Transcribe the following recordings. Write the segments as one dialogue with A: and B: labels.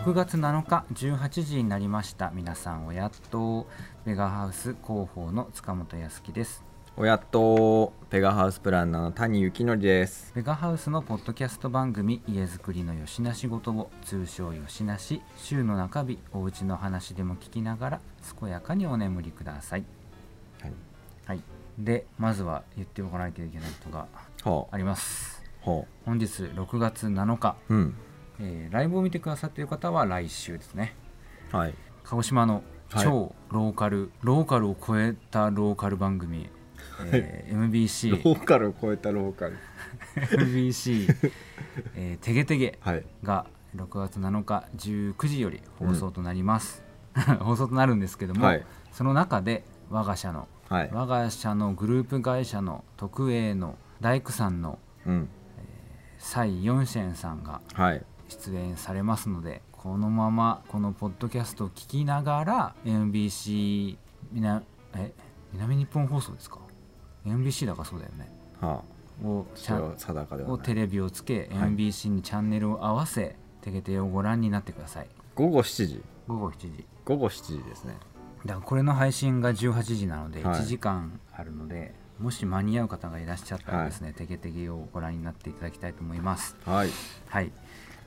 A: 6月7日18時になりました。皆さんおやっとベガハウス広報の塚本康樹です。
B: おやっとペガハウスプランナーの谷幸則です。
A: ベガハウスのポッドキャスト番組家づくりのよしなしごとを通称よしなし。週の中日おうちの話でも聞きながら健やかにお眠りください。
B: はい。
A: はい。でまずは言っておかないといけないことがあります。
B: ほ
A: 本日6月7日、
B: ううん
A: えーライブを見てくださっている方は来週ですね。
B: はい。
A: 鹿児島の
B: はい。
A: 超ローカル、ローカルを超えたローカル番組、えー MBC
B: ローカルを超えたローカル。
A: MBC、えー、てげてげ
B: はい。
A: が6月7日19時より放送となります、放送となるんですけども、
B: はい。
A: その中で我が社の
B: はい。
A: 我が社のグループ会社の特営の大工さんの
B: うん。
A: 蔡ヨンシェンさんが
B: はい
A: 出演されますのでこのままこのポッドキャストを聞きながら MBC みなえ南日本放送ですか？MBC だからそうだよね。
B: は
A: を
B: あ。
A: ちゃん
B: それは定かで
A: をテレビをつけ、
B: はい。
A: MBC にチャンネルを合わせテケテをご覧になってください。
B: 午後7時。
A: 午後7時。
B: 午後7時ですね。
A: だからこれの配信が18時なので
B: はい。
A: 1時間あるので、もし間に合う方がいらっしゃったらですね、テケテケをご覧になっていただきたいと思います。
B: はい。
A: はい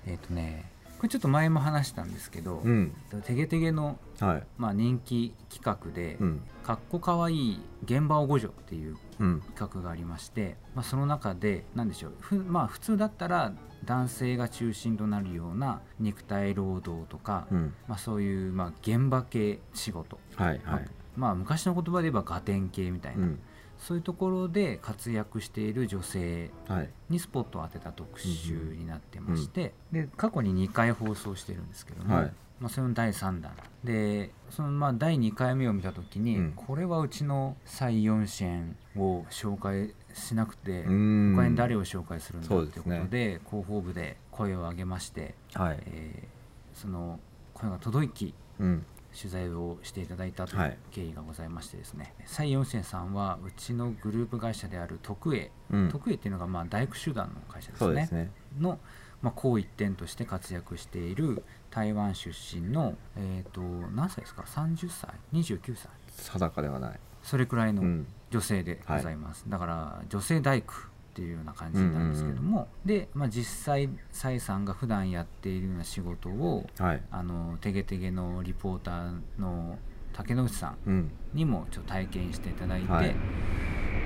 A: えっ、とねこれちょっと前も話したんですけど、
B: うん。
A: テゲテゲの、
B: はい。
A: まあ、人気企画で
B: うん「
A: かっこかわいい現場をご助」っていう
B: うん。
A: 企画がありまして、まあ、その中で何でしょうふ、まあ、普通だったら男性が中心となるような肉体労働とか、
B: うん。
A: まあ、そういう、まあ、現場系仕事、
B: はいはい。
A: まあ、昔の言葉で言えばガテン系みたいな、
B: うん
A: そういうところで活躍している女性
B: はい。
A: にスポットを当てた特集になってまして、で過去に2回放送してるんですけども、
B: はい。
A: まあ、それの第3弾。でそのまあ第2回目を見た時に、
B: うん。
A: これはうちの蔡四ンを紹介しなくて、
B: うん。
A: 他に誰を紹介するんだ
B: そう
A: っていうこと
B: です
A: で広報部で声を上げまして、
B: はい。
A: えーその声が届き
B: うん
A: 取材をしていただいたとい
B: はい。
A: う経緯がございましてですね。蔡四ンさんはうちのグループ会社である徳栄、
B: うん。
A: 徳栄っていうのがまあ大工集団の会社ですね。
B: ね。
A: の、まあ、高一点として活躍している台湾出身の、えー、と何歳ですか？30歳？29歳？
B: 定かではない。
A: それくらいうの
B: ん。
A: 女性でございます、だから女性大工っていうような感じなんですけども、で、まあ、実際蔡さんが普段やっているような仕事を
B: はい。
A: あのテゲテゲのリポーターの竹之内さん
B: うん。
A: にもちょっと体験していただいて、
B: はい。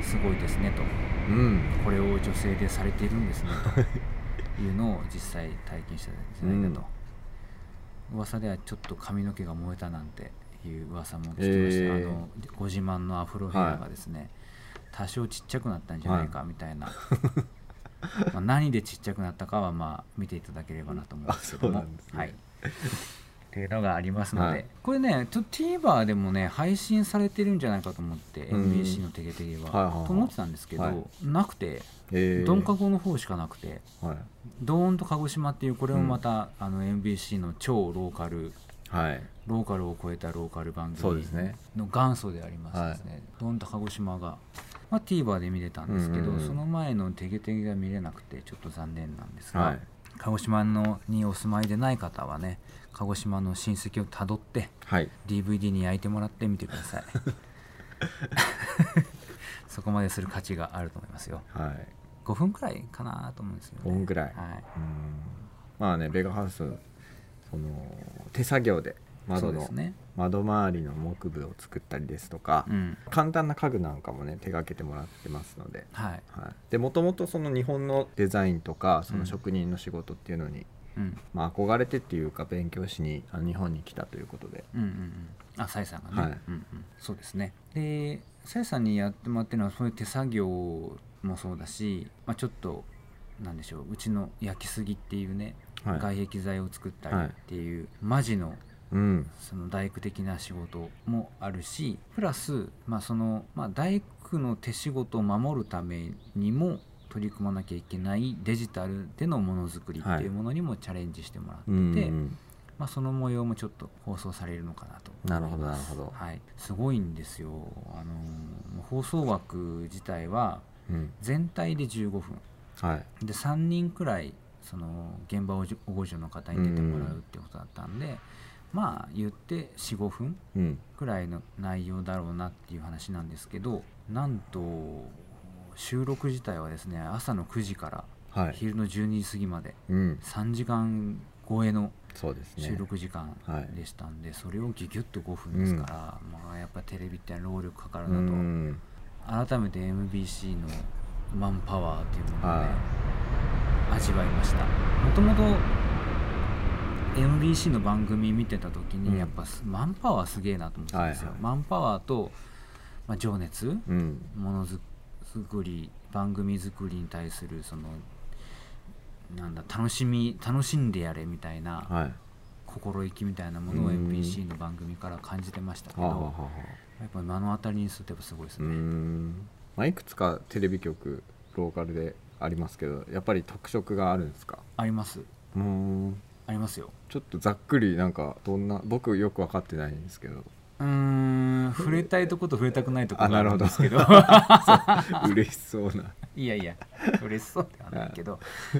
A: すごいですねと。
B: うん。
A: これを女性でされているんですねと。いうのを実際体験していただいたと、噂ではちょっと髪の毛が燃えたなんていう噂も聞きました、
B: えー。
A: あのご自慢のアフロヘアがですね、多少ちっちゃくなったんじゃないかみたいな、まあ何でちっちゃくなったかはまあ見ていただければなと思うんですけども。はい。っていうのがありますので、
B: はい。
A: これねちょっと TVer でもね配信されてるんじゃないかと思って、
B: うん。
A: MBC のテゲテゲは、
B: はいはいはい。
A: と思ってたんですけど、
B: はい。
A: なくて。
B: えー。
A: ドンカゴの方しかなくて。
B: はい。
A: ドーンと鹿児島っていうこれもまた、あの MBC の超ローカル。
B: はい。
A: ローカルを超えたローカル番組の元祖でありますですね、ドーンと鹿児島が、まあ、TVer で見れたんですけど、
B: うんうんうん。
A: その前のテゲテゲが見れなくてちょっと残念なんですが、
B: はい。
A: 鹿児島のにお住まいでない方はね鹿児島の親戚をたどって
B: はい。
A: DVD に焼いてもらってみてください。そこまでする価値があると思いますよ。
B: はい。
A: 5分くらいかなと思うんですよね。
B: 5分ぐらい。
A: はい、
B: うん。まあねベガハウスその手作業で
A: そ
B: 窓の
A: ね。
B: 窓周りの木部を作ったりですとか、
A: うん。
B: 簡単な家具なんかもね手がけてもらってますので、
A: はい。
B: はい、でもともとその日本のデザインとかその職人の仕事っていうのに、
A: うん。
B: まあ、憧れてっていうか勉強しにあの日本に来たということで。
A: うんうんうん。あサイさんがね、
B: はい。
A: うんうん、そうですね。でサイさんにやってもらってるのはそういう手作業もそうだし、まあ、ちょっとなんでしょううちの焼きすぎっていうね、
B: はい。
A: 外壁材を作ったり
B: はい
A: っていう、マジの
B: うん。
A: その大工的な仕事もあるしプラス、まあそのまあ、大工の手仕事を守るためにも取り組まなきゃいけないデジタルでのものづくりっていうものにもチャレンジしてもらってて、
B: うんうん
A: まあ、その模様もちょっと放送されるのかなと。
B: なるほどなるほど。
A: はい、すごいんですよ、あのー放送枠自体は
B: うん。
A: 全体で15分。
B: はい。
A: で3人くらいその現場をじご助の方に出てもらうってことだったんで、まあ言って45分
B: うん。
A: くらいの内容だろうなっていう話なんですけどなんと収録自体はですね朝の9時から
B: はい。
A: 昼の12時過ぎまで
B: うん。
A: 3時間超えの収録時間
B: はい。
A: でしたんで、それをギュギュッと5分ですから、まあやっぱテレビって労力かかる
B: う
A: なと、
B: ん。
A: 改めて MBC のマンパワーっていうものをね、
B: は
A: 味わいました。もともと MBC の番組見てた時に、
B: うん。
A: やっぱすマンパワーすげえなと思ってたんですよ、
B: はいはい
A: マンパワーと、まあ、情熱。
B: うん。
A: ものづくり番組作りに対するそのなんだ楽しみ楽しんでやれみたいな
B: はい。
A: 心意気みたいなものを
B: うん。
A: MBC の番組から感じてましたけど、やっぱ目の当たりにするとやっぱすごいですね、
B: ん。まあいくつかテレビ局ローカルでありますけどやっぱり特色があるんですか？
A: あります。
B: うーん
A: ありますよ。
B: ちょっとざっくりなんかどんな僕よく分かってないんですけど。
A: うーん触れたいとこと触れたくないとこがあるんですけど。
B: 嬉しそうな。い
A: やいや嬉しそうではないけど、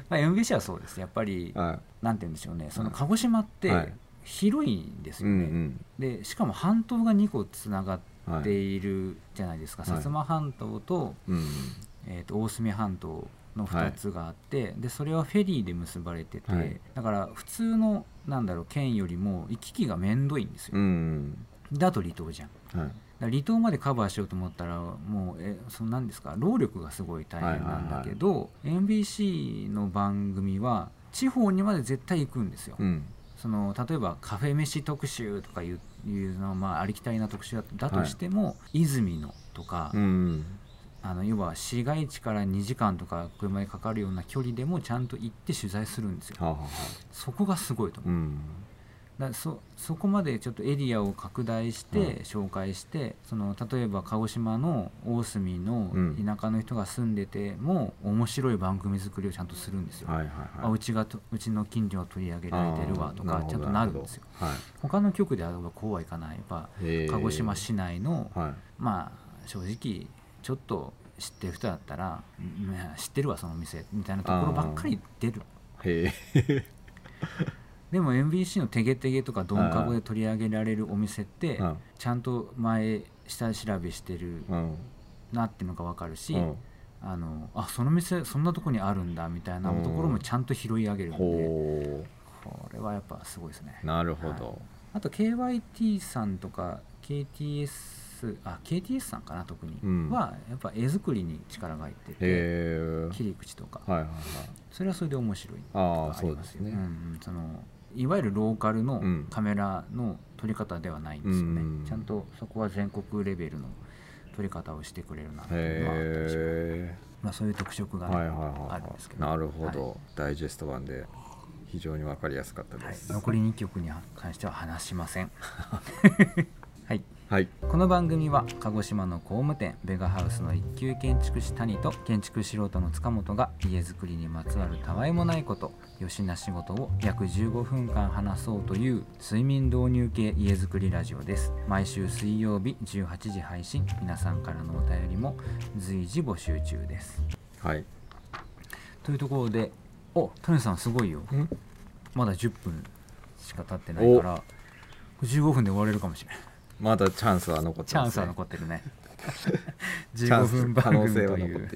A: まあ、MBC はそうです。やっぱり
B: は
A: なんて言うんでしょうね。その
B: はい
A: 鹿児島って
B: はい。
A: 広いんです
B: い、う
A: よね、
B: ん。
A: でしかも半島が2個つながっ
B: うんはい
A: ているじゃないですか、
B: はい。
A: 薩摩半島と,、
B: うん。
A: えー、と大隅半島の2つがあって、でそれはフェリーで結ばれてて、
B: はい。
A: だから普通のなんだろう県よりも行き来がめんどいんですよ、
B: うん。
A: だと離島じゃん。
B: はい。
A: ら離島までカバーしようと思ったらもうえその何ですか労力がすごい大変なんだけど、MBC の番組は地方にまで絶対行くんですよ、
B: うん。
A: その例えばカフェ飯特集とかいうのはまあありきたりな特集だだとしても、泉のとか、
B: うん
A: あの要は市街地から2時間とか車にかかるような距離でもちゃんと行って取材するんですよ。
B: はあはあはあ。
A: そこがすごいと思う、
B: うん。
A: だそそこまでちょっとエリアを拡大して
B: はい
A: 紹介して、その例えば鹿児島の大隅の
B: うん。
A: 田舎の人が住んでても、面白い番組作りをちゃんとするんですよ、
B: はいはい
A: あ
B: はい。
A: うちがとうちの近所が取り上げられてるわとかちゃんとなるんですよ。
B: はい。
A: 他の局であればこうはいかな。いやっぱ鹿児島市内の、
B: はい。
A: まあ正直ちょっと知ってる人だったら、うん知ってるわその店みたいなところばっかり出る。
B: へえ。
A: でも MBC の「てげてげ」とか「ドンカゴ」で取り上げられるお店って
B: うん。
A: ちゃんと前下調べしてる
B: うん。
A: なっていうのが分かるし、
B: うん。
A: あのあその店そんなとこにあるんだみたいなところもちゃんと拾い上げるんで、
B: ほ
A: これはやっぱすごいですね。
B: うなるほ
A: はい。
B: ど
A: あと KYT さんとか KTS あ KTS さんかな特に、
B: うん。
A: はやっぱ絵作りに力が入ってて切り口とか、
B: はいはいはい。
A: それはそれで面白い
B: ああ
A: りますよ
B: そうですね。
A: んうん。そのいわゆるローカルの
B: うん。
A: カメラの撮り方ではないんですよね、
B: うん。
A: ちゃんとそこは全国レベルの撮り方をしてくれるなってまあ、そういう特色がね、
B: はいはいはい
A: あるんですけど。
B: なるほど、
A: はい。
B: ダイジェスト版で非常に分かりやすかった
A: はい。
B: です
A: 残り2曲に関しては話しません はい。
B: はい。
A: この番組は鹿児島の工務店ベガハウスの一級建築士谷と建築素人の塚本が家づくりにまつわるたわいもないことよしな仕事を約15分間話そうという睡眠導入系家づくりラジオです。毎週水曜日18時配信皆さんからのお便りも随時募集中です。
B: はい。
A: というところでお谷さんすごいよ。
B: ん？
A: まだ10分しか経ってないから15分で終われるかもしれない
B: まだチャンスは残ってます、ね、
A: チャンスは残ってるね。15
B: チャンス
A: 分番
B: 可能
A: 組と
B: 性は
A: いう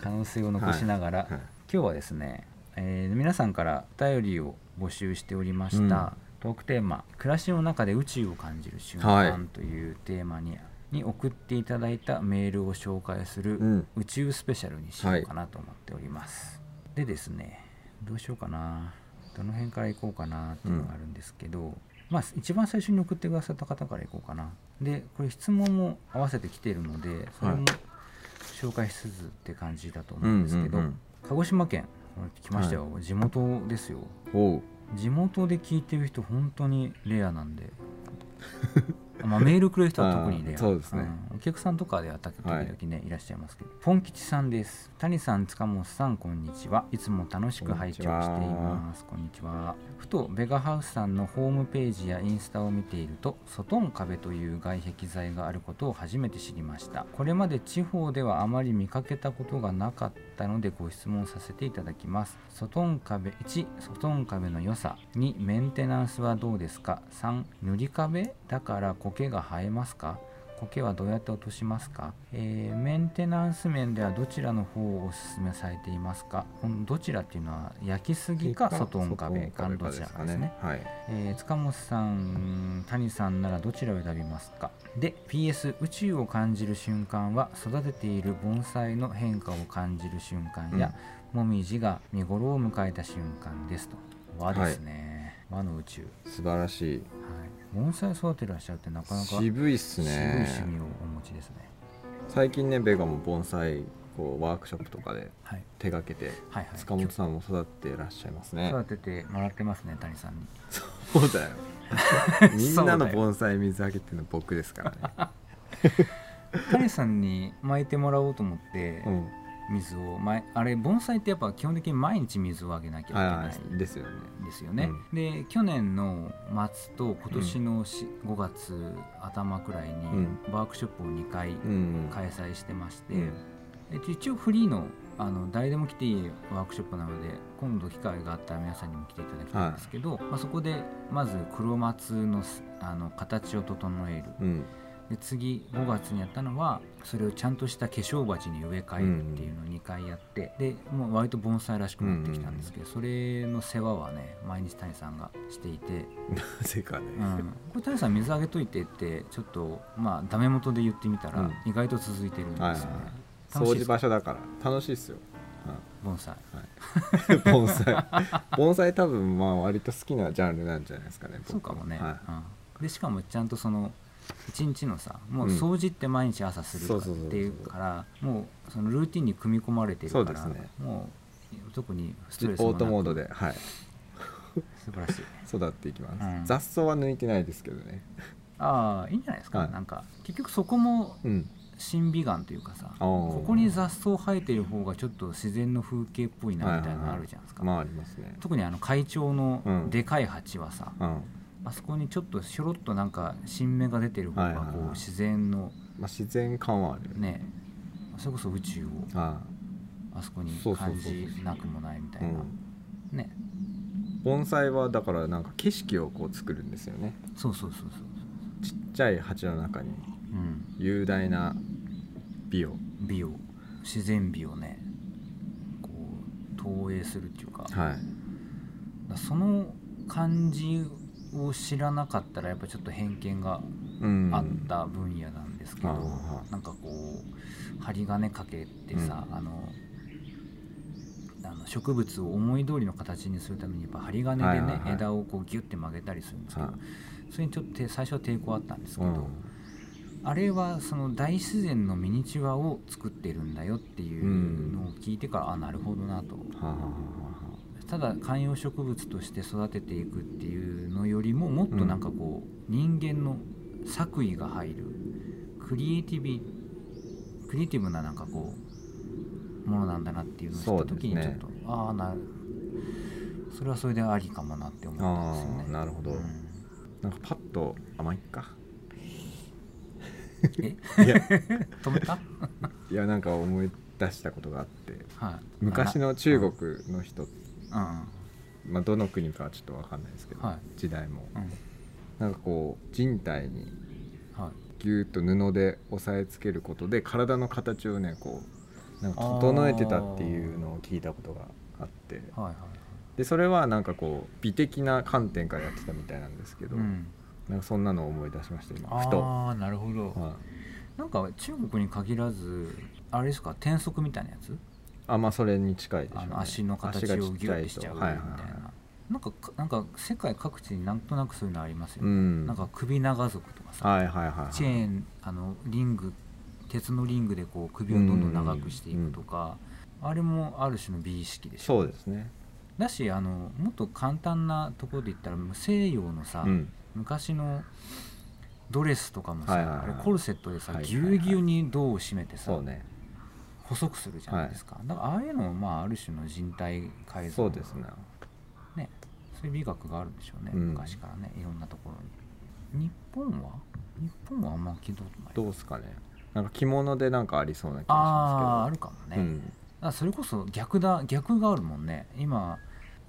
A: 可能性を残しながら、
B: はい。はい
A: 今日はですね、えー皆さんからお便りを募集しておりました、トークテーマ「暮らしの中で宇宙を感じる瞬
B: はい。
A: 間」というテーマに,、に送っていただいたメールを紹介する
B: うん。
A: 宇宙スペシャルにしようかなと思っております、でですねどうしようかな。どの辺から行こうかなっていうのがあるんですけど、まあ一番最初に送ってくださった方から行こうかな。でこれ質問も合わせてきているのでそれも
B: はい。
A: 紹介しつつって感じだと思
B: う
A: うんんですけど、
B: うんうん
A: 鹿児島県来ましたよ、地元ですよ。地元で聞いてる人本当にレアなんで まあ、メールくれる人は特にね。
B: そうですね。
A: ん。お客さんとかでは時々
B: はい。
A: ね、い、らっしゃいますけど。ポン吉さんです。谷さん塚本さんこんにちは。いつも楽しく拝聴しています。こんにちは。ふとベガハウスさんのホームページやインスタを見ているとソトン壁という外壁材があることを初めて知りました。これまで地方ではあまり見かけたことがなかったのでご質問させていただきます。ソトン壁1ソトン壁の良さ2メンテナンスはどうですか？3塗り壁？だから苔が生えますか？苔はどうやって落としますか、えーメンテナンス面ではどちらの方をお勧めされていますか？どちらっていうのは焼きすぎか外音壁かどちらかですね。
B: はい。
A: えー塚本さん谷さんならどちらを選びますか？で PS 宇宙を感じる瞬間は育てている盆栽の変化を感じる瞬間や、もみじが見頃を迎えた瞬間ですと。和ですね、和の宇宙、
B: 素晴らしい
A: はい、盆栽育ててらっしゃるってなかなか
B: 渋いっす
A: 渋い
B: ね
A: 趣味をお持ちですね。
B: 最近ねベガも盆栽こうワークショップとかで
A: はい。
B: 手がけて
A: はいはい。
B: 塚本さんも育ててらっしゃいますね。
A: 育ててもらってますね谷さんに。
B: そうだよ。みんなの盆栽水あげてるの僕ですからね。
A: 谷さんに巻いてもらおうと思って
B: うん
A: 水を、まいあれ盆栽ってやっぱ基本的に毎日水をあげなきゃいけ
B: はい
A: な
B: はいいですよね。
A: ですよね、で去年の末と今年のし、5月頭くらいに
B: う
A: ワークショップを2回
B: うん。
A: 開催してまして、
B: うん。
A: えっと一応フリーのあの誰でも来ていいワークショップなので今度機会があったら皆さんにも来ていただきたいんですけど、まあ、そこでまず黒松のすあの形を整える。
B: うん
A: で次5月にやったのはそれをちゃんとした化粧鉢に植え替えるっていうのを2回やって、でもう割と盆栽らしくなってきたんですけど、それの世話はね毎日谷さんがしていて、
B: なぜかね。
A: うん、これ谷さん水あげといてってちょっとまあダメ元で言ってみたら
B: うん。
A: 意外と続いてるんですよね、
B: はいはい掃除場所だから楽しいっすよ。
A: 盆栽。
B: はい。盆栽。盆栽多分まあ割と好きなジャンルなんじゃないですかね僕
A: そうかもね、
B: は
A: うん、でしかもちゃんとその一日のさもう
B: うん。
A: 掃除って毎日朝するっていうからもうそのルーティンに組み込まれてるから
B: そうですね。
A: もう特にスト
B: い
A: レスもなく
B: オートモードではい。
A: 素晴らしい。
B: 育っていきます、
A: うん。
B: 雑草は抜いてないですけどね。
A: ああいいんじゃないですか、
B: はい。
A: なんか結局そこも
B: うん。
A: 審美眼というかさここに雑草生えてる方がちょっと自然の風景っぽいなみたいなのあるじゃないですか、
B: まあありますね。
A: 特にあの会長の
B: うん。
A: でかい鉢はさ、
B: うん
A: あそこにちょっとひょろっとなんか新芽が出てる方がこう自然の
B: まあ自然感はあるよね。
A: ね。それこそ宇宙を
B: あ
A: あ。そこに感じなくもないみたいな、
B: ん、
A: ね。
B: 盆栽はだからなんか景色をこう作るんですよね。
A: そうそうそうそう。
B: ちっちゃい鉢の中に
A: うん。
B: 雄大な美を。
A: 美を。自然美をね。こう投影するっていうか,、
B: はい。
A: その感じを知らなかったらやっぱちょっと偏見が
B: うん。
A: あった分野なんですけど、
B: ああ
A: なんかこう針金かけてさ、
B: うん。
A: あのあの植物を思い通りの形にするためにやっぱ針金でね、
B: はいはいはい。
A: 枝をこうギュッて曲げたりするんですけど、
B: はい。
A: それにちょっとて最初は抵抗あったんですけど、
B: うん。
A: あれはその大自然のミニチュアを作ってるんだよっていうのを聞いてから、あなるほどなと。
B: はあはあは
A: ただ観葉植物として育てていくっていうのよりももっとなんかこう、人間の作為が入るクリエイティビクリエイティブななんかこうものなんだなっていうのを知った時にちょっと、ああなそれはそれでありかもなって思
B: あ
A: ったんですよね。
B: なるほど、
A: うん。
B: なんかパッとあまあいっか。
A: え？
B: いや。
A: 止めた？
B: いやなんか思い出したことがあって。
A: はい。
B: 昔の中国の人、
A: うん
B: まあ、どの国かはちょっと分かんないですけど、
A: はい。
B: 時代も。
A: うん。
B: なんかこう人体に
A: はい。
B: ギューッと布で押さえつけることで体の形をねこうなんか整えてたっていうのを聞いたことがあって。
A: はいはい
B: でそれはなんかこう美的な観点からやってたみたいなんですけど、
A: うん。
B: なんかそんなのを思い出しました今。ふと、
A: ああなるほど、
B: はい。
A: なんか中国に限らずあれですか？転足みたいなやつ？
B: あまあそれに近いでしょう、ね、
A: 足の形をギュッてしちゃうみたいな、
B: はいはいはい。
A: なんかかなんか世界各地になんとなくそういうのありますよね、
B: うん。
A: なんか首長族とかさ、
B: はいはいはいはい。
A: チェーンあのリング鉄のリングでこう首をどんどん長くしていくとか、あれもある種の美意識でしょ。
B: そうですね。
A: だしあのもっと簡単なところで言ったら西洋のさ、
B: うん。
A: 昔のドレスとかもさ、
B: はいはいはい
A: あれコルセットでさ、
B: はいはい
A: ぎゅうぎゅうに胴を締めてさ、細くするじゃないですか、だからああいうのもまあある種の人体改造
B: そうですね。
A: ねそういう美学があるんでしょうね、
B: うん。
A: 昔からねいろんなところに。日本は？日本はあんま聞いたことない。
B: どうですかね。なんか着物でなんかありそうな気がし
A: あ
B: ます
A: ああるかもね、
B: けどうん
A: あそれこそ逆だ逆があるもんね。今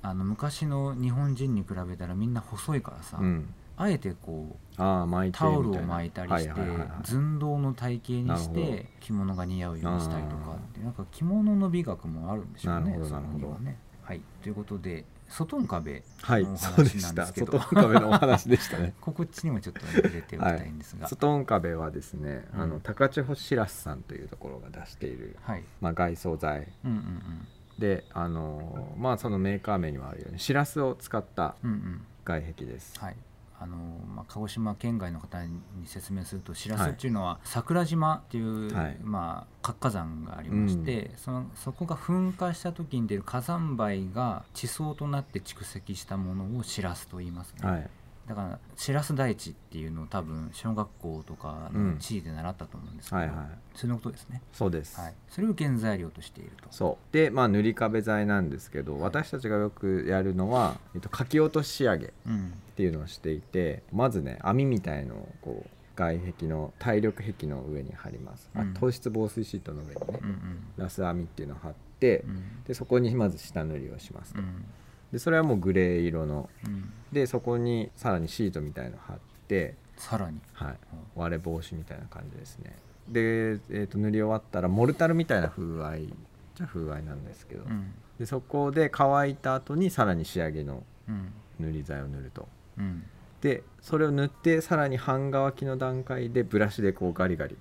A: あの昔の日本人に比べたらみんな細いからさ、
B: うん
A: あえてこう
B: ああ巻いて
A: タオルを巻いたりして
B: はいはいはいはい。
A: 寸胴の体型にして着物が似合うようにしたりとかってなんか着物の美学もあるんでしょうね
B: なるほど
A: ね。はい。ということで外ん壁
B: はい
A: のお
B: そうで
A: 話なん
B: した
A: ですけど。
B: 外壁のお話でしたね。
A: ここっちにもちょっと入れておきたいんですが、
B: 外ン壁はですね、あ
A: うん。
B: の高千穂しらすさんというところが出している、
A: はい、
B: まあ、外装材。
A: うんうん
B: であのまあそのメーカー名にもあるようにしらすを使った
A: うんうんうん。
B: 外壁です、
A: はいあのまあ、鹿児島県外の方に説明すると白洲っていうのは桜島っていう、
B: はい。
A: まあ、活火山がありまして、そのそこが噴火した時に出る火山灰が地層となって蓄積したものを白洲と言いますね、
B: はい
A: だから白洲大地っていうのを多分小学校とかの地位で習ったと思うんですけど、
B: はいはい。
A: それのことですね、
B: そうです、
A: はい、それを原材料としていると。
B: そう。でまあ塗り壁材なんですけど私たちがよくやるのは、えっと、書き落とし仕上げっ
A: うん。
B: ていうのをしていてまずね網みたいのをこう外壁の耐力壁の上に貼ります、あ
A: うん。
B: 糖質防水シートの上にね、
A: うんうん。
B: ラス網っていうのを貼って、
A: うん。
B: でそこにまず下塗りをしますと、
A: うん
B: でそれはもうグレー色の。
A: うん。
B: でそこにさらにシートみたいの貼って、
A: さらに。
B: はい、割れ防止みたいな感じですね。で、えー、と塗り終わったらモルタルみたいな風合いじゃ風合いなんですけど、
A: うん。
B: でそこで乾いた後にさらに仕上げの
A: うん。
B: 塗り剤を塗ると。
A: うん。
B: でそれを塗ってさらに半乾きの段階でブラシでこうガリガリ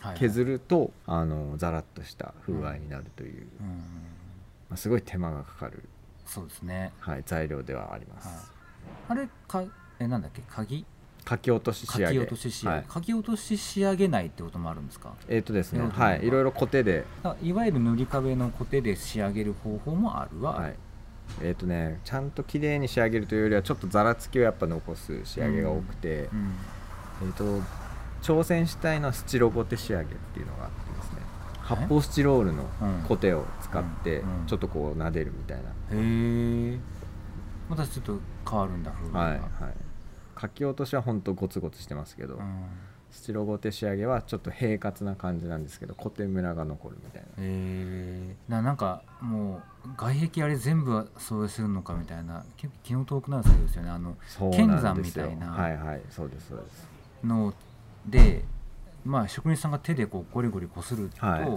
A: はいはい。
B: 削ると、あのザラッとした風合いになるという、
A: うん。
B: まあ、すごい手間がかかる、
A: そうですね。
B: はい、材料ではあります、
A: はい。あれかえなんだっけ？鍵？
B: 書き落とし仕
A: 書
B: 上げ。
A: き落とし仕上げ、
B: はい、
A: 書き落とし仕上げないってこともあるんですか？
B: えっ、とですね。はい。いろいろコテで。
A: いわゆる塗り壁のコテで仕上げる方法もある？わ、
B: はい。えっ、とねちゃんと綺麗に仕上げるというよりはちょっとざらつきをやっぱ残す仕上げが多くて、
A: うん
B: えっ、と挑戦したいのはスチロゴテ仕上げっていうのがあっ発泡スチロールの
A: うん。
B: コテを使って
A: うん。うん。
B: ちょっとこう撫でるみたいな、
A: へえまたちょっと変わるんだ風
B: はいはい。
A: が
B: 書き落としはほんとゴツゴツしてますけど、
A: うん。
B: スチロゴテ仕上げはちょっと平滑な感じなんですけどコテムラが残るみたいな。
A: えー、ななんかもう外壁あれ全部そうするのかみたいな。結構気の遠くなる作業ですよね。あの
B: そう
A: 剣山みたいな。
B: はいはいそうですそうです。
A: のでまあ職人さんが手でこうゴリゴリこすると、
B: はい。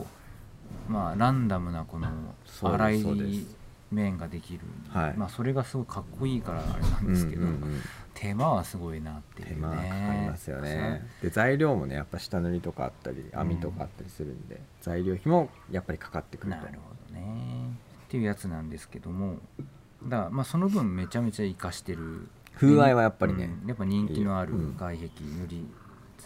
A: まあランダムなこの粗い面ができる、
B: はい。
A: まあそれがすごいかっこいいからあれなんですけど、
B: うんうんうん。
A: 手間はすごいなっていうね。
B: 手間がかかりますよね。で材料もねやっぱ下塗りとかあったり網とかあったりするんで、材料費もやっぱりかかってくると。
A: なるほどね。っていうやつなんですけどもだからまあその分めちゃめちゃ活かしてる。
B: 風合いはやっぱりね
A: うん。やっぱ人気のある
B: うん。
A: 外壁塗り、
B: はい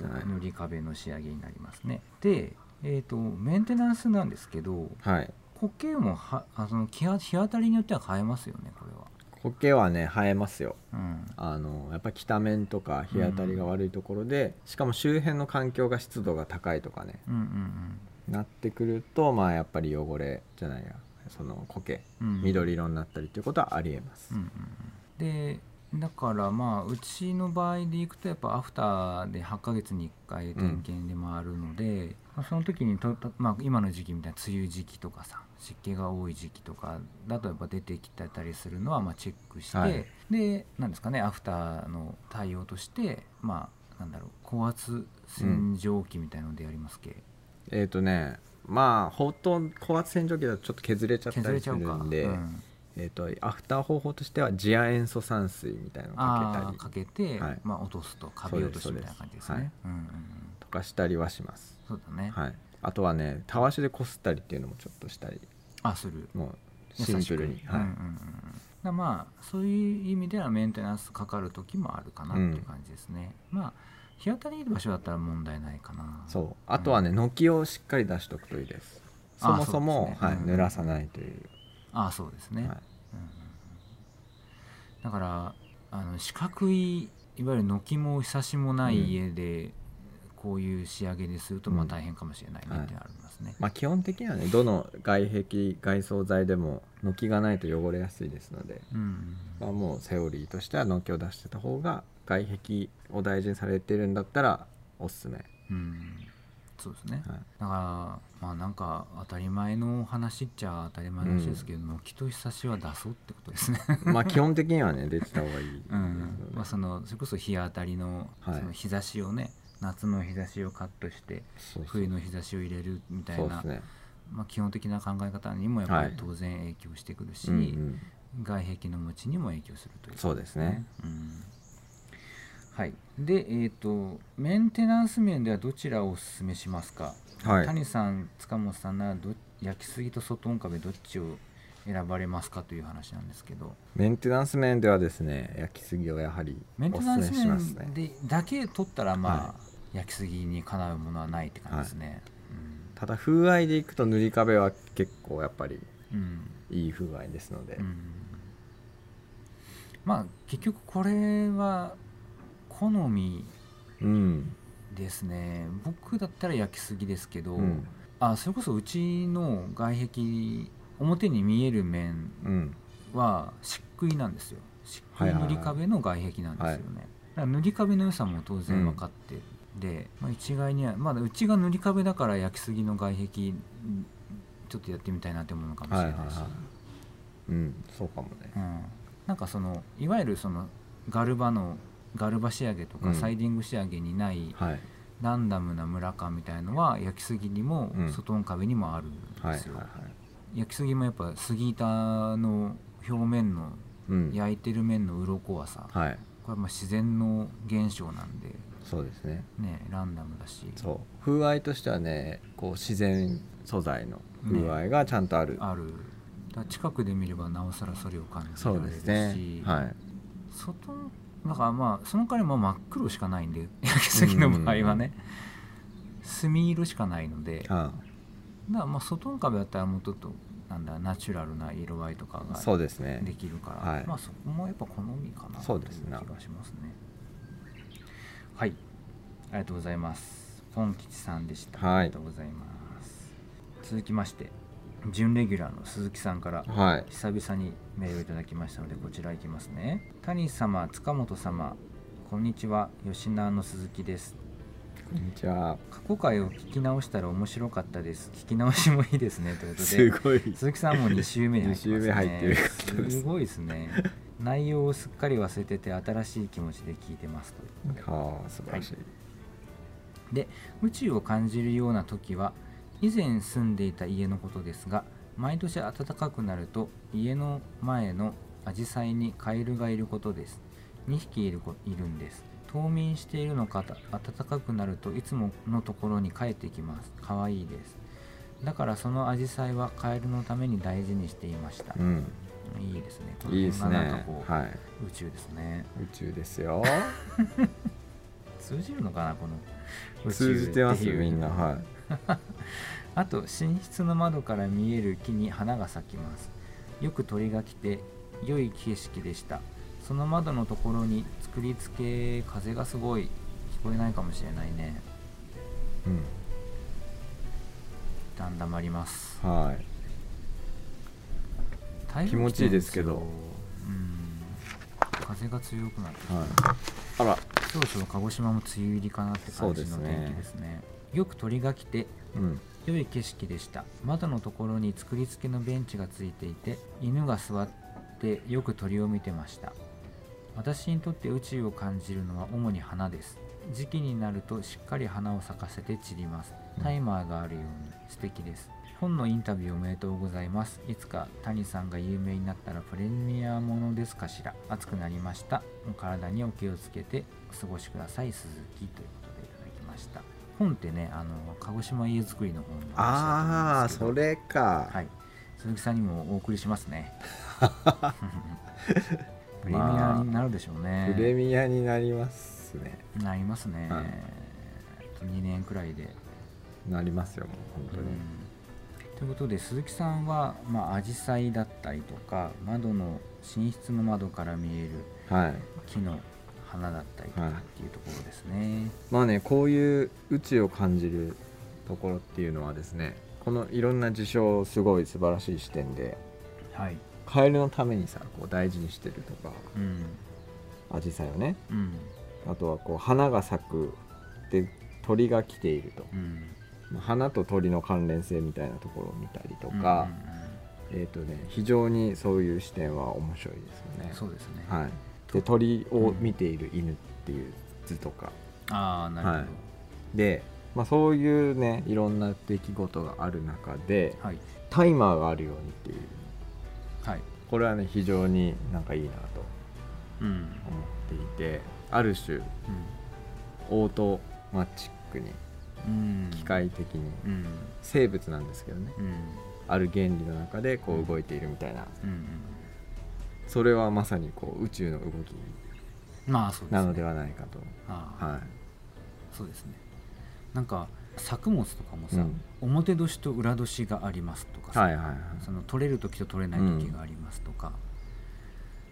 A: 塗り壁の仕上げになりますね。でえー、とメンテナンスなんですけど
B: はい。
A: 苔もはあその日当たりによっては変えますよねこれは。
B: 苔はね生えますよ。
A: うん。
B: あのやっぱ北面とか日当たりが悪いところで、しかも周辺の環境が湿度が高いとかね
A: うんうん
B: なってくるとまあやっぱり汚れじゃないやその苔
A: うんうん。
B: 緑色になったりっていうことはありえます、
A: うんうんうん。でだからまあうちの場合でいくとやっぱアフターで8ヶ月に1回点検で回るので、まあその時にと、とまあ、今の時期みたいな梅雨時期とかさ湿気が多い時期とかだとやっぱ出てきてたりするのはまあチェックして、
B: はい。
A: でなんですかねアフターの対応としてまあなんだろう高圧洗浄機みたいのでやりますけ、
B: えっ、とねまあほとんど高圧洗浄機だとちょっと削れちゃった
A: 削れ
B: りする
A: ちゃうか、
B: んで、
A: うん
B: えー、とアフター方法としては次亜塩素酸水みたいなのをかけたり。
A: かけて、
B: はい。
A: まあ、落とすとカビ落としみたいな感じですね。
B: そうです
A: うんうんうん。
B: とかしたりはします、
A: そうだね、
B: はい、あとはねたわしでこすったりっていうのもちょっとしたり。
A: あする。
B: もうシンプルに。はい。
A: うんうんまあそういう意味ではメンテナンスかかる時もあるかなっていう感じですね、まあ日当たりいい場所だったら問題ないかな。
B: そう。あとはね軒をしっかり出しとくといいです。そもそも
A: ね。
B: はい、
A: うん
B: 濡らさないという、
A: ああそうですね、
B: はい。
A: うんうんうんだからあの四角いいわゆる軒もひさしもない家でこういう仕上げでするとまあ大変かもしれないねってありますね。
B: まあ、基本的にはねどの外壁外装材でも軒がないと汚れやすいですので、
A: うん。
B: まあ、もうセオリーとしては軒を出してた方が外壁を大事にされてるんだったらおすすめ、
A: うんそうですね、
B: はい。
A: だからまあなんか当たり前の話っちゃ当たり前の話ですけど軒、とひさしは出そうってことですね。
B: まあ基本的にはねできた方がいい。です
A: うん。まあ、そのそれこそ日当たりの,、
B: はい。
A: その日差しをね夏の日差しをカットして冬の日差しを入れるみたいな、まあ、基本的な考え方にもやっぱ
B: はい。
A: り当然影響してくるし、
B: うんうん。
A: 外壁の持ちにも影響するという。
B: そうですね。
A: うんはい。でえっ、とメンテナンス面ではどちらをおすすめしますか、
B: はい。
A: 谷さん塚本さんならど焼きすぎと外音壁どっちを選ばれますかという話なんですけど。
B: メンテナンス面ではですね焼きすぎをやはり
A: メンテ
B: おすす
A: ナンス
B: めしますね
A: 面でだけ取ったらまあ、
B: は
A: 焼きすぎにかなうものはないって感じですね、
B: ただ風合いでいくと塗り壁は結構やっぱり
A: うん、うん。
B: いい風合いですので、
A: うん。まあ結局これは好み
B: うん
A: ですね。僕だったら焼きすぎですけど、
B: うん。
A: あそれこそうちの外壁表に見える面
B: うん。
A: は漆喰なんですよ。漆喰塗り壁の外壁なんですよね、
B: はい
A: だから塗り壁の良さも当然分かってで、まあ、一概にはまだうちが塗り壁だから焼きすぎの外壁うんちょっとやってみたいなって思うのかもしれないし、
B: はいはいはい。うんそうかもね。
A: うん、なんかそのいわゆるそのガルバのガルバ仕上げとか、
B: うん。
A: サイディング仕上げにない
B: はい。
A: ランダムなムラ感みたいのは焼きすぎにも
B: うん。
A: 外の壁にもあるんですよ、
B: はいはいはい。
A: 焼きすぎもやっぱ杉板の表面の
B: うん。
A: 焼いてる面の鱗はさ、
B: はい。
A: これはまあ自然の現象なんで
B: そうですね。
A: ねランダムだし。
B: そう。風合いとしてはねこう自然素材の風合いがちゃんとある、
A: ある。だ近くで見ればなおさらそれを感じ
B: そう
A: られるし、
B: ですね。はい。
A: 外のだからまあその代わりも真っ黒しかないんで焼きすぎの場合はね。墨色しかないので。だか
B: あ
A: らまあ外の壁だったらもうちょっとなんだナチュラルな色合いとか
B: あ
A: が
B: そうですね。
A: できるから、
B: はい。
A: まあそこもやっぱ好みかな
B: そうですね
A: という気がしますね。はい。ありがとうございます。本吉さんでした、
B: はい。
A: ありがとうございます。続きまして準レギュラーの鈴木さんから
B: はい。
A: 久々にメールをいただきましたのでこちらいきますね。谷様塚本様こんにちは。吉永の鈴木です。
B: こんにちは。
A: 過去回を聞き直したら面白かったです。聞き直しもいいですね。ということ
B: す
A: で
B: ごい。
A: 鈴木さんも2週目に入ってます、ね、
B: 入ってるす
A: すごいですね。内容をすっかり忘れてて新しい気持ちで聞いてますと。
B: はあ素晴らしい、
A: で宇宙を感じるような時は以前住んでいた家のことですが毎年暖かくなると家の前のアジサイにカエルがいることです。2匹いるこいるんです。冬眠しているのかた暖かくなるといつものところに帰ってきます。かわいいです。だからそのアジサイはカエルのために大事にしていました、
B: うん。
A: いいですね。
B: いいです
A: 辺がなんか
B: ね
A: こう、
B: はい
A: 宇宙ですね。
B: 宇宙ですよ。
A: 通じるのかなこの宇宙
B: 通じてますみんな。はい
A: あと寝室の窓から見える木に花が咲きます。よく鳥が来て良い景色でした。その窓のところに作り付け風がすごい聞こえないかもしれないね。
B: うん。
A: だんだまります。
B: はい。気持ちいいですけど。
A: うん。風が強くなってきて、
B: はい。あら。
A: そろそろ鹿児島も梅雨入りかなって感じの天気ですねよく鳥が来て
B: うん。
A: 良い景色でした。窓のところに作り付けのベンチがついていて犬が座ってよく鳥を見てました。私にとって宇宙を感じるのは主に花です。時期になるとしっかり花を咲かせて散ります。タイマーがあるように素敵です。本のインタビューおめでとうございます。いつか谷さんが有名になったらプレミアものですかしら。暑くなりました。お体にお気をつけてお過ごしください。鈴木ということでいただきました本ってねあの鹿児島家づくりの本の
B: ああそれか、
A: はい。鈴木さんにもお送りしますね。プレミアになるでしょうね、
B: プレミアになりますね。
A: なりますね、
B: はい。
A: 2年くらいで、
B: なりますよもう本当に、
A: うん。ということで鈴木さんはまあ紫陽花だったりとか窓の寝室の窓から見える
B: はい。
A: 木の花だったりとかっていうところですね。
B: まあねこういう宇宙を感じるところっていうのはですねこのいろんな事象すごい素晴らしい視点で
A: はい、
B: カエルのためにさこう大事にしてるとか
A: うん。
B: アジサイをね。
A: うん。
B: あとはこう花が咲くで鳥が来ていると。
A: うん。
B: まあ花と鳥の関連性みたいなところを見たりと
A: うん
B: か、
A: うん。
B: えっ、とね非常にそういう視点は面白いですよね。
A: そうですね。
B: はい、で鳥を見ている犬っていう図とか、
A: ああなるほど。
B: はい。で、まあ、そういうねいろんな出来事がある中で
A: はい。
B: タイマーがあるようにっていう。
A: はい。
B: これはね非常になんかいいなと
A: うん。
B: 思っていてある種オートマチックに
A: うん。
B: 機械的に
A: うん。
B: 生物なんですけどね。
A: うん。
B: ある原理の中でこう動いているみたいな
A: うん
B: それはまさにこう宇宙の動き
A: うんまあそうですね。
B: なのではないかと、
A: ああ。
B: は
A: そうですね。なんか作物とかもさ、
B: うん。
A: 表年と裏年がありますとか
B: い、
A: さ、
B: はいはいはい。
A: その取れる時と取れない時がありますとか、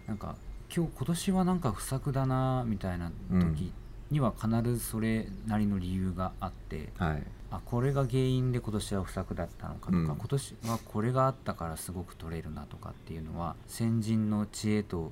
A: なんか今日今年はなんか不作だなみたいな時には必ずそれなりの理由があって、
B: はい。
A: あこれが原因で今年は不作だったのかとか、
B: うん。
A: 今年はこれがあったからすごく取れるなとかっていうのは先人の知恵と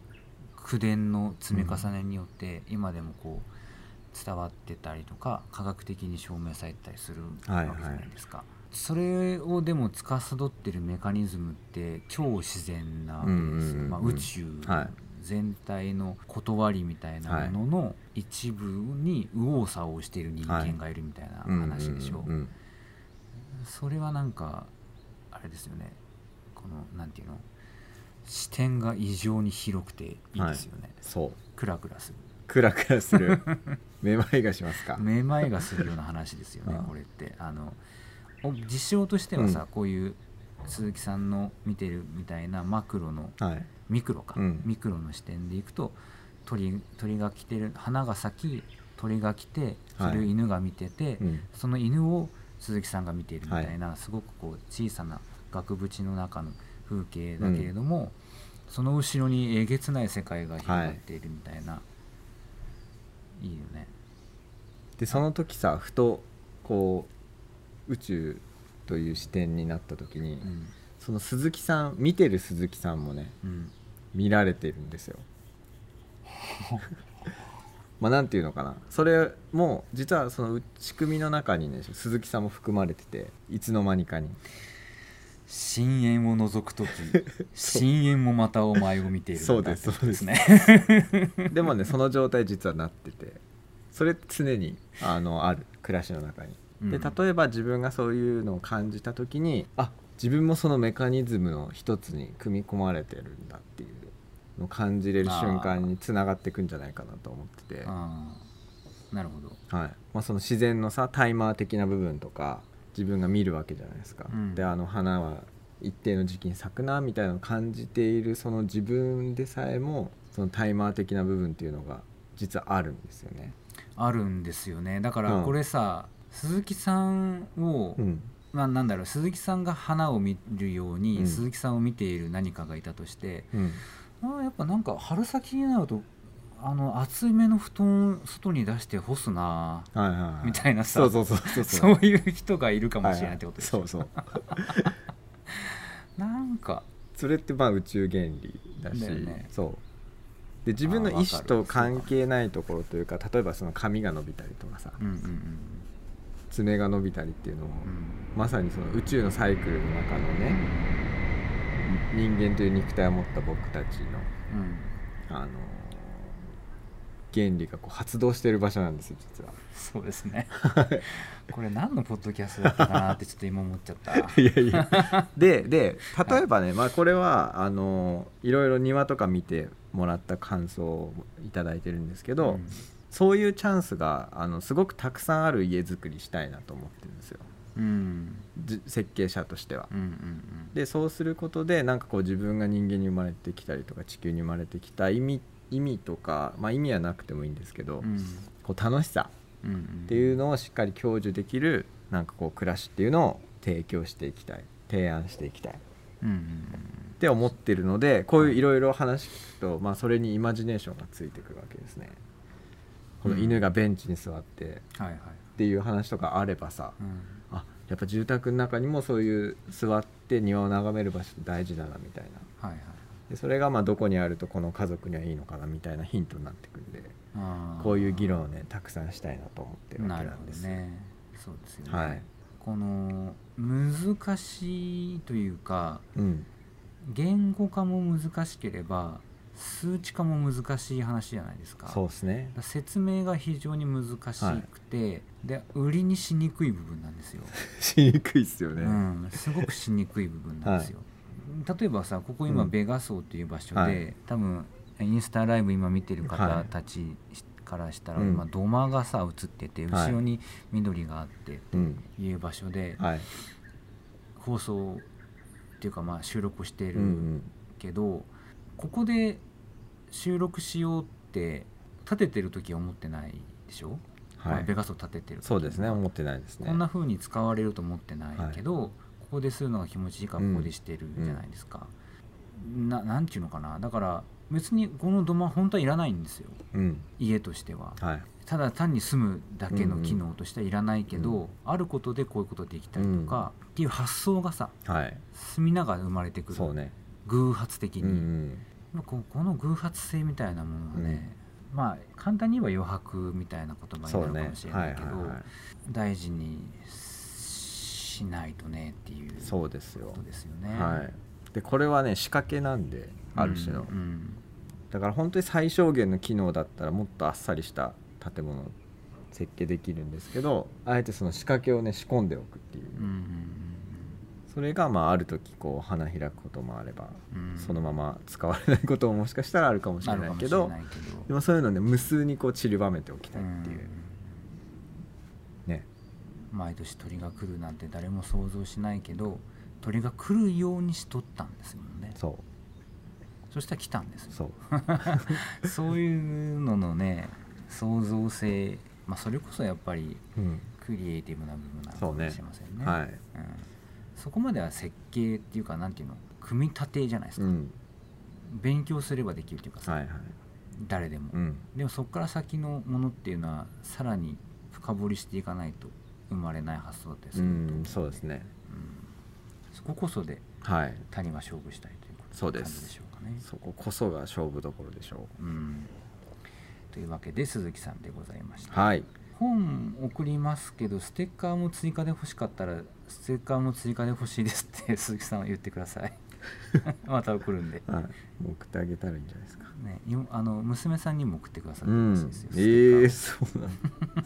A: 口伝の積み重ねによって今でもこう伝わってたりとか科学的に証明されたりするわけじゃないですか。それをでも司ってるメカニズムって超自然なわけですまあ、宇宙
B: はい
A: 全体の断りみたいなものの一部に右往左往している人間がいるみたいな話でしょ
B: う。
A: それはなんかあれですよね。このなんていうの？視点が異常に広くていいですよね、
B: そう。
A: クラクラする。
B: クラクラする。めまいがしますか？
A: めまいがするような話ですよねこれって。あのお事象としてはさ、
B: うん。
A: こういう鈴木さんの見てるみたいなマクロの
B: はい
A: ミクロか、
B: うん。
A: ミクロの視点でいくと鳥鳥が来てる花が咲き鳥が来てそれを犬が見てて、
B: うん。
A: その犬を鈴木さんが見ているみたいな、すごくこう小さな額縁の中の風景だけれども、その後ろにえげつない世界が広がっているみたいな、い、いよね。
B: でその時さふとこう宇宙という視点になった時に、
A: うん。
B: その鈴木さん見てる鈴木さんもね
A: うん
B: 見られてるんですよ。まあていうのかな。それも実はその仕組みの中にね鈴木さんも含まれてていつの間にかに。
A: 深淵を覗く時 深淵もまたお前を見ている
B: そうです
A: ってことですね。
B: でもねその状態実はなっててそれ常にあのある暮らしの中に。で
A: うん。
B: 例えば自分がそういうのを感じた時にあ自分もそのメカニズムの一つに組み込まれてるんだっていうのを感じれる瞬間につながっていくんじゃないかなと思ってて、
A: なるほど。
B: はい。まあ、その自然のさタイマー的な部分とか自分が見るわけじゃないですか、
A: うん。
B: であの花は一定の時期に咲くなみたいなのを感じているその自分でさえもそのタイマー的な部分っていうのが実はあるんですよね。
A: あるんですよね。だから
B: うん。
A: これさ、鈴木さんを、
B: うん。
A: まあ、なんだろう鈴木さんが花を見るように、
B: うん。
A: 鈴木さんを見ている何かがいたとして
B: うん
A: あーやっぱなんか春先になるとあの厚めの布団外に出して干すな
B: はいはいはい、
A: みたいなさ
B: そう
A: いう人がいるかもしれないってことです
B: はいはい。そうそう。
A: なんか
B: それってまあ宇宙原理だし
A: ね。
B: そう。で自分の意思と関係ないところというか例えばその髪が伸びたりとかさ
A: うんうんうん
B: 爪が伸びたりっていうのも、
A: うん。
B: まさにその宇宙のサイクルの中のね人間という肉体を持った僕たちの
A: うん。
B: あの原理がこう発動している場所なんですよ実は。
A: そうですね。これ何のポッドキャストだったかなってちょっと今思っちゃった。
B: いやいや。でで例えばね、まあ、これはあのいろいろ庭とか見てもらった感想をいただいてるんですけど、
A: うん。
B: そういうチャンスがあのすごくたくさんある家づくりしたいなと思ってるんですよ
A: うん。
B: じ設計者としては。
A: うんうん
B: でそうすることでなんかこう自分が人間に生まれてきたりとか地球に生まれてきた意味意味とか、まあ、意味はなくてもいいんですけど、
A: うん。うん
B: こう楽しさ。
A: うんうん
B: っていうのをしっかり享受できるなんかこう暮らしっていうのを提供していきたい。提案していきたい。っ
A: うんうん。
B: て思ってるのでこういういろいろ話聞くと、まあ、それにイマジネーションがついてくるわけですね。この犬がベンチに座ってっていう話とかあればさ
A: うん。
B: あやっぱ住宅の中にもそういう座って庭を眺める場所大事だなみたいな。
A: はいはい。
B: でそれがまあどこにあるとこの家族にはいいのかなみたいなヒントになってくんでこういう議論をねたくさんしたいなと思ってるわけなんです
A: ね。そうですよね、
B: はい。
A: この難しいというか
B: うん。
A: 言語化も難しければ数値化も難しい話じゃないですか。
B: そうですね。
A: 説明が非常に難しくて、で売りにしにくい部分なんですよ、
B: しにくいっすよね、
A: うん、すごくしにくい部分なんですよ、例えばさここ今
B: うん。
A: ベガソーっていう場所で、
B: はい。
A: 多分インスタライブ今見てる方たちからしたら、
B: うん。
A: 今土間がさ映ってて
B: はい。
A: 後ろに緑があって
B: うん。
A: っていう場所で
B: はい。
A: 放送っていうかまあ収録して
B: うんう
A: る
B: ん。
A: けど、ここで収録しようって立ててる時は思ってないでしょ、ま
B: はい。
A: あベガソー立ててる時。
B: そうですね。思ってないですね。
A: こんな風に使われると思ってないけど、ここでするのが気持ちいいからここでしてるじゃないですか、ななんていうのかな？だから別にこの土間本当はいらないんですよ。
B: うん。
A: 家としては。
B: はい。
A: ただ単に住むだけの機能としてはいらないけど、
B: うん
A: あることでこういうことできたりとか、っていう発想がさ
B: はい。
A: 住みながら生まれてくる。
B: そうね。
A: 偶発的に、
B: うんうん。
A: まあここの偶発性みたいなものはね、まあ簡単に言えば余白みたいな言葉になるかもしれ
B: は
A: ないいけど、
B: はいはい
A: 大事にしないとねっていう
B: そうですよ。
A: ことですよね。
B: はい。でこれはね仕掛けなんである種の、
A: うんうん。
B: だから本当に最小限の機能だったらもっとあっさりした建物を設計できるんですけどあえてその仕掛けをね仕込んでおくっていう、
A: うんうん
B: それがまあある時こう花開くこともあれば、そのまま使われないことももしかしたらあるかもしれ
A: な
B: いけどでもそういうのね無数にこう散りばめておきたいっていう、
A: うん。
B: ね。
A: 毎年鳥が来るなんて誰も想像しないけど鳥が来るようにしとったんですもんね。
B: そ
A: そしたら来たんですよ。
B: そう、
A: そういうののね創造性、まあ、それこそやっぱり
B: うん。
A: クリエイティブな部分なのかもしれませんね。
B: はい、
A: うん、そこまでは設計っていうかなんていうの組み立てじゃないですか、
B: うん、
A: 勉強すればできるっていうかさ、
B: はいはい。
A: 誰でも、
B: うん。
A: でもそこから先のものっていうのはさらに深掘りしていかないと生まれない発想だったりす
B: う
A: ると、
B: んそうですね。
A: うん。そここそで
B: はい。
A: 谷は勝負したいということ
B: そうで
A: しょうかね。
B: そここそが勝負どころでしょ
A: う。ん、というわけで鈴木さんでございまし
B: う
A: た。
B: はい
A: 本送りますけどステッカーも追加で欲しかったらステッカーも追加で欲しいですって 鈴木さんは言ってください。また送るんで、
B: はい。送ってあげたらいいんじゃないですか。
A: ね、よあの娘さんにも送ってくださって
B: うん
A: ほしいですよ、
B: ええ
A: ステッ
B: そうな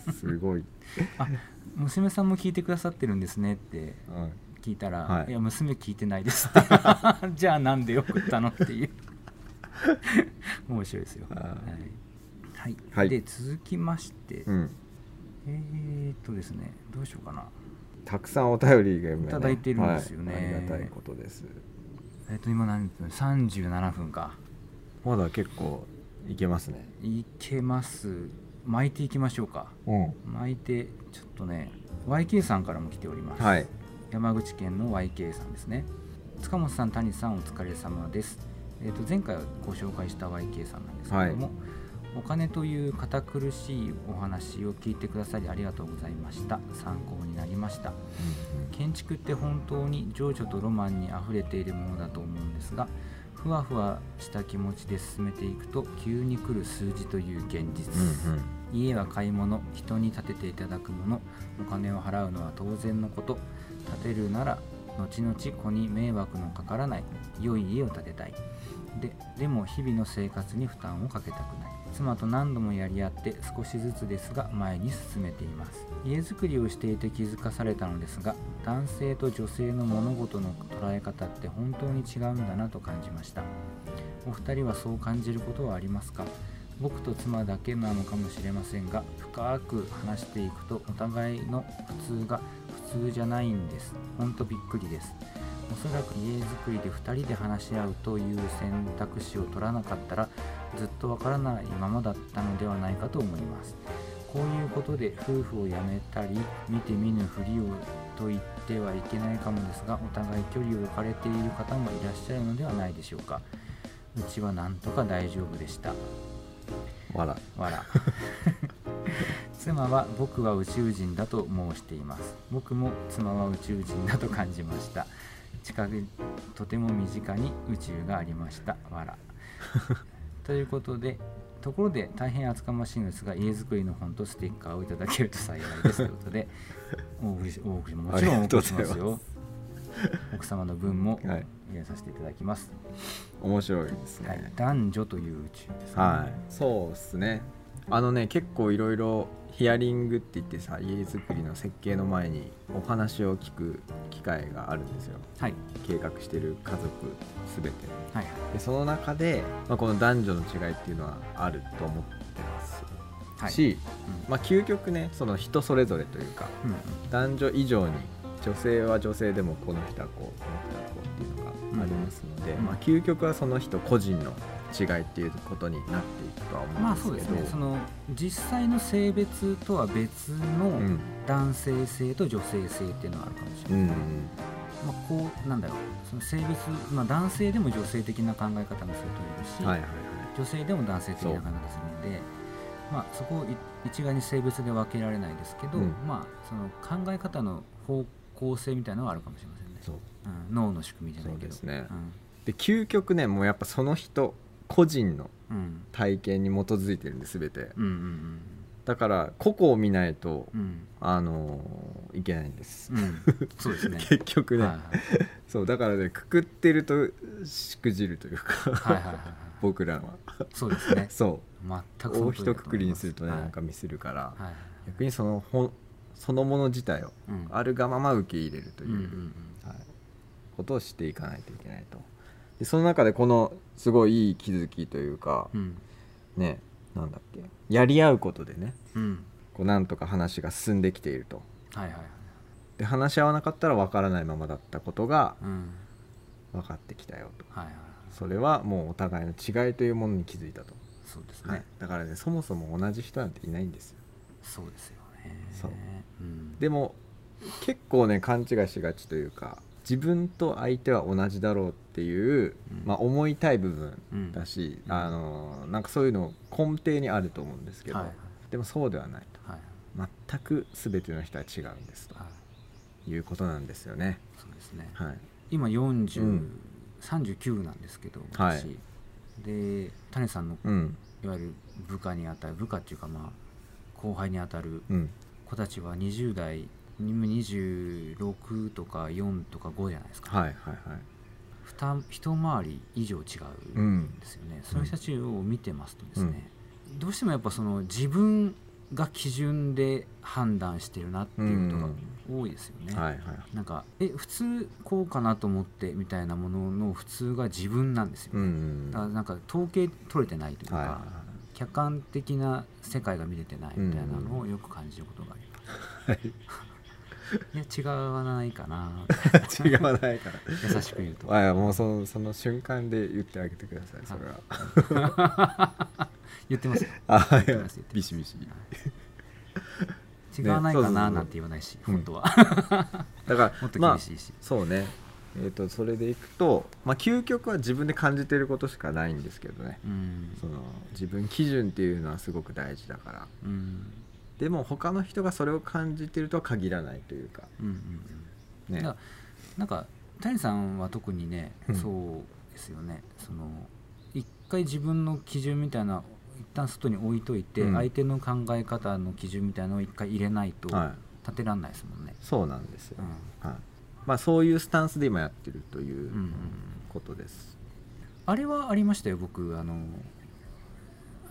B: のすごい、
A: あ娘さんも聞いてくださってるんですねって
B: はい。
A: 聞いたら、
B: はい。
A: い、や娘聞いてないですって。じゃあなんで送ったのっていう。面白いですよ。はい。
B: はい。
A: で続きまして、
B: うん、
A: えー、っとですねどうしようかな。
B: たくさんお便りが、ね、
A: いただいてるんですよね。
B: はいありがたいことです。
A: えっと今何分？37分か。
B: まだ結構いけますね。
A: いけます。巻いていきましょうか。
B: うん。
A: 巻いてちょっとね YK さんからも来ております、
B: はい。
A: 山口県の YK さんですね。塚本さん谷さんお疲れ様です、えー、と前回ご紹介した YK さんなんですけれども、お金という堅苦しいお話を聞いてくださりありがとうございました。参考になりました。建築って本当に情緒とロマンにあふれているものだと思うんですがふわふわした気持ちで進めていくと急に来る数字という現実、
B: うんうん。
A: 家は買い物人に建てていただくものお金を払うのは当然のこと。建てるなら後々子に迷惑のかからない良い家を建てたいででも日々の生活に負担をかけたくない。妻と何度もやり合って少しずつですが前に進めています。家づくりをしていて気づかされたのですが男性と女性の物事の捉え方って本当に違うんだなと感じました。お二人はそう感じることはありますか？僕と妻だけなのかもしれませんが深く話していくとお互いの普通が普通じゃないんです。ほんとびっくりです。おそらく家づくりで2人で話し合うという選択肢を取らなかったらずっとわからないままだったのではないかと思います。こういうことで夫婦を辞めたり見て見ぬふりをと言ってはいけないかもですがお互い距離を置かれている方もいらっしゃるのではないでしょうか。うちはなんとか大丈夫でした。
B: わら
A: わら妻は僕は宇宙人だと申しています。僕も妻は宇宙人だと感じました近くとても身近に宇宙がありました。わら ということでところで大変厚かましいのですが家づくりの本とステッカーをいただけると幸いです。ということでお送りしもちろんお送りします。よ奥様の分も
B: はい。
A: 入れさせていただきます、
B: 面白いですね、
A: はい、男女という宇宙ですね、
B: はい、そうですね。あのね結構いろいろヒアリングって言ってさ家づくりの設計の前にお話を聞く機会があるんですよ。
A: はい。
B: 計画してる家族すべて
A: はい。
B: でその中で、まあ、この男女の違いっていうのはあると思ってます、
A: はい。
B: し、
A: うん。
B: まあ、究極ねその人それぞれというか
A: うんうん。
B: 男女以上に女性は女性でもこの人はこうこの人はこうっていうのがありますので、
A: うん。
B: まあ、究極はその人個人の違いっていうことになっていくとは思
A: まあ
B: うんですけど、
A: そうですね。その実際の性別とは別の
B: うん。
A: 男性性と女性性っていうのがあるかもしれない、
B: うん
A: まあ、こうなんだろう。その性別、まあ、男性でも女性的な考え方もする人いるし、
B: はいはいはい。
A: 女性でも男性的な考え方するのでまあ、そこをい一概に性別で分けられないですけど、
B: うん。
A: まあ、その考え方の方向性みたいなのはあるかもしれませんね、
B: そう。
A: うん、脳の仕組みじゃないけど。
B: そうですね。
A: うん。
B: で究極ねもうやっぱその人個人の
A: うん。
B: 体験に基づいてるんで全て。
A: うんうん
B: だから個々を見ないと
A: うん。うん
B: あのーいけないんです、
A: うん。そうですね。
B: 結局ね、
A: はい
B: そうだからねくくってるとしくじるというか、
A: はいはいはいはい。は い
B: 僕らは。
A: そうですね。
B: そ
A: 全く
B: う大
A: その通りだ
B: 一括りにするとね、
A: はい。
B: なんかミスるから、
A: はいはい
B: 逆にその本そのもの自体を
A: うん。
B: あるがまま受け入れるという、
A: うんうん。
B: はい、ことをしていかないといけないと。でその中でこのすごいいい気づきというか
A: うん。うん
B: ねなんだっけ。やり合うことでね
A: うん。
B: こうなんとか話が進んできていると。
A: はいはいはい。
B: で話し合わなかったら分からないままだったことが
A: うん。
B: 分かってきたよと。
A: はいはい。
B: それはもうお互いの違いというものに気づいたと、
A: そうですね、
B: はい、だからねそもそも同じ人なんていないんですよ。
A: そうですよね。
B: そう。
A: うん。
B: でも結構ね勘違いしがちというか自分と相手は同じだろうっていう、
A: うん。
B: まあ、思いたい部分
A: うん。
B: だし、
A: うん。
B: あのなんかそういうの根底にあると思うんですけど、でもそうではない
A: はい
B: と全く全ての人は違うんですと
A: はい。
B: いうことなんですよね。
A: そうですね。
B: はい、
A: 今40、
B: うん。
A: 39なんですけど
B: はい。
A: 私、で谷さんの
B: うん。
A: いわゆる部下にあたる部下っていうかまあ後輩にあたる
B: うん。
A: 子たちは20代26とか4とか5じゃないですか、
B: はいはいはい。
A: 一回り以上違う
B: うんん
A: ですよね、そういう人たちを見てますとですね、どうしてもやっぱその自分が基準で判断してるなっていうことが多いですよね、
B: はいはい。
A: なんかえ普通こうかなと思ってみたいなものの普通が自分なんですよ、
B: うんうん
A: だからなんか統計取れてないというか、
B: はいはい。
A: 客観的な世界が見れてないみたいなのをよく感じることがあります、
B: はい
A: いや違わないかな。
B: 違わないから。
A: 優しく言うと。
B: あもうそのその瞬間で言ってあげてくださいそれは。
A: 言ってますよ。
B: あい。やビシビシ。
A: 違わないかななんて言わないし、
B: うん。
A: 本当は。
B: だから
A: もっと
B: まあ
A: 厳しいし、
B: そうね。えー、とそれでいくと、まあ、究極は自分で感じてることしかないんですけどね。
A: うん。
B: その自分基準っていうのはすごく大事だから。
A: うん
B: でも他の人がそれを感じてるとは限らないというか。
A: うんうんうん。
B: ね。
A: だなんか谷さんは特にね、
B: うん。
A: そうですよね。その一回自分の基準みたいな一旦外に置いといて、
B: うん。
A: 相手の考え方の基準みたいなのを一回入れないと
B: はい。
A: 立てらんないですもんね、
B: そうなんですよ、
A: うん。
B: はい。まあ、そういうスタンスで今やってるという
A: うんうん。
B: ことです、
A: あれはありましたよ僕。あの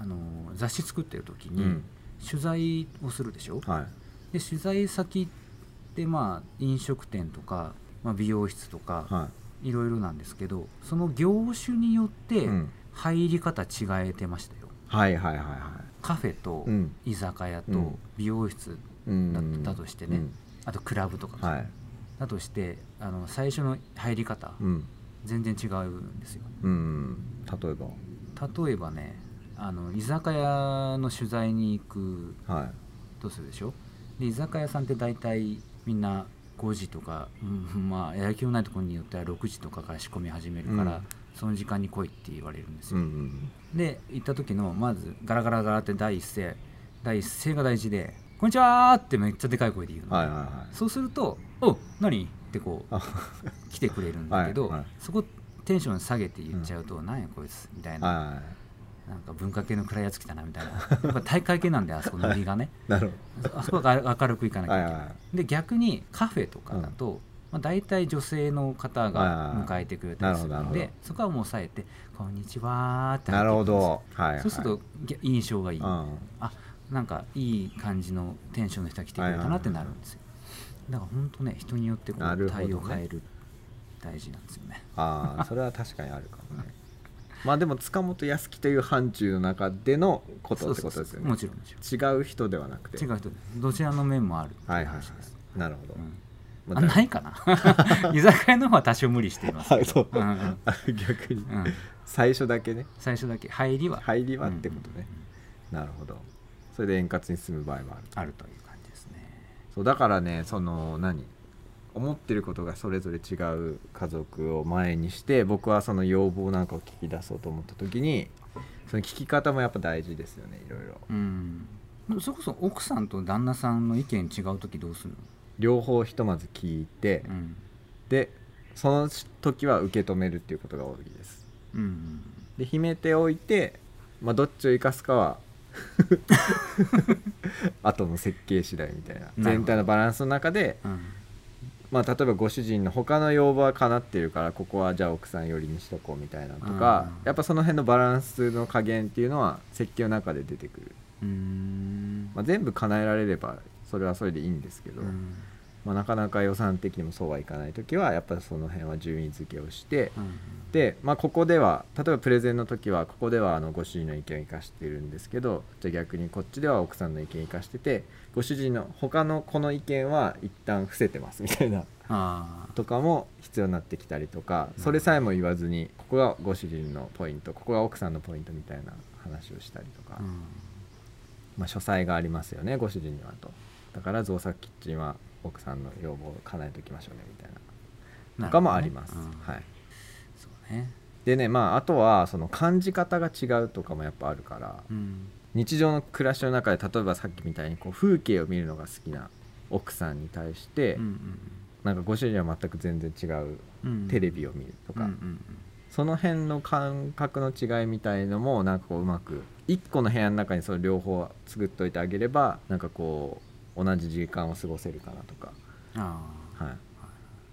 A: あの雑誌作ってる時に
B: うん
A: 取材をするでしょ、
B: はい。
A: で取材先ってまあ飲食店とか、まあ、美容室とか、
B: はい。
A: ろいろなんですけどその業種によって
B: うん。
A: 入り方違えてましたよ、
B: はいはいはいはい。
A: カフェと
B: うん。
A: 居酒屋と
B: うん。
A: 美容室
B: うん。
A: だだとしてね。
B: うん。
A: あとクラブとか、
B: はい。
A: だとしてあの最初の入り方、
B: うん。
A: 全然違うんですよ。
B: うん。例えば？
A: 例えばねあの居酒屋の取材に行く
B: はい。
A: とするでしょ？で居酒屋さんって大体みんな5時とか、うんまあやる気のないところによっては6時とかから仕込み始めるから、
B: うん。
A: その時間に来いって言われるんです
B: うんう
A: よ、
B: ん。
A: で行った時のまずガラガラガラって第一声第一声が大事で「こんにちは!」ってめっちゃでかい声で言うの、
B: はいはいはい。
A: そうすると「お何?」ってこう
B: あ
A: 来てくれるんだけど、
B: はいはい。
A: そこテンション下げて言っちゃうと「なんやこいつ」みたいな、
B: はいはい
A: なんか文化系の暗いやつ来たなみたいな。やっぱ大会系なんであそこノリがね。
B: なるほ
A: あそこが明るくいかなきゃいけない、
B: はいはいは
A: で逆にカフェとかだと、まあ、大体女性の方が迎えてくれたりするの
B: はいはいはい
A: でそこはもう抑えて「こんにちは」って
B: どなるほど。はいはい
A: そうするとぎ印象がいい、
B: うん。
A: あなんかいい感じのテンションの人が来てくれたなってなるんですよ。だから本当ね人によってこう対応変える大事なんですよね。
B: ああそれは確かにあるかもねまあでも塚本康樹という範疇の中でのことってことですよね。
A: もちろんもちろん。
B: 違う人ではなくて。
A: 違う人。でどちらの面もある。
B: はいはいはい。なるほど、
A: うん。
B: まだ
A: あないかな。居酒屋の方は多少無理していますけど。
B: う。
A: うん
B: 逆に。
A: うん。
B: 最初だけね。
A: 最初だけ。入りは。
B: 入りはってことね
A: うん。うんうん
B: なるほど。それで円滑に進む場合もある
A: あるという感じですね。
B: そうだからねその何？思ってることがそれぞれ違う家族を前にして僕はその要望なんかを聞き出そうと思った時にその聞き方もやっぱ大事ですよねいろいろ。
A: うん。それこそ奥さんと旦那さんの意見違う時どうするの？
B: 両方ひとまず聞いて、
A: うん。
B: でその時は受け止めるっていうことが多いです。
A: うん。
B: で秘めておいて、まあ、どっちを生かすかは 後の設計次第みたいな。全体のバランスの中で、
A: うん
B: まあ、例えばご主人の他の要望は叶ってるからここはじゃあ奥さん寄りにしとこうみたいなのとか、
A: うん。
B: やっぱその辺のバランスの加減っていうのは設計の中で出てくる、
A: うーん。
B: まあ、全部叶えられればそれはそれでいいんですけど、
A: うん
B: まあ、なかなか予算的にもそうはいかない時はやっぱりその辺は順位付けをして、
A: うん
B: で、まあ、ここでは例えばプレゼンの時はここではあのご主人の意見を生かしてるんですけどじゃあ逆にこっちでは奥さんの意見を生かしててご主人の他のこの意見は一旦伏せてますみたいな
A: あ
B: とかも必要になってきたりとか
A: うん
B: それさえも言わずにここがご主人のポイントここが奥さんのポイントみたいな話をしたりとか、
A: あうん。
B: まあ、書斎がありますよねご主人にはと。だから造作キッチンは奥さんの要望を叶えておきましょうねみたいな。とかもあります、
A: ねうん。
B: はい。
A: そうね。
B: でねまああとはその感じ方が違うとかもやっぱあるから
A: うん。
B: 日常の暮らしの中で例えばさっきみたいにこう風景を見るのが好きな奥さんに対して、
A: うん
B: なんかご主人は全く全然違う
A: うん。うん
B: テレビを見るとか、
A: うんうん
B: その辺の感覚の違いみたいのもなんかこううまく一個の部屋の中にその両方作っといてあげればなんかこう同じ時間を過ごせるかなとか、は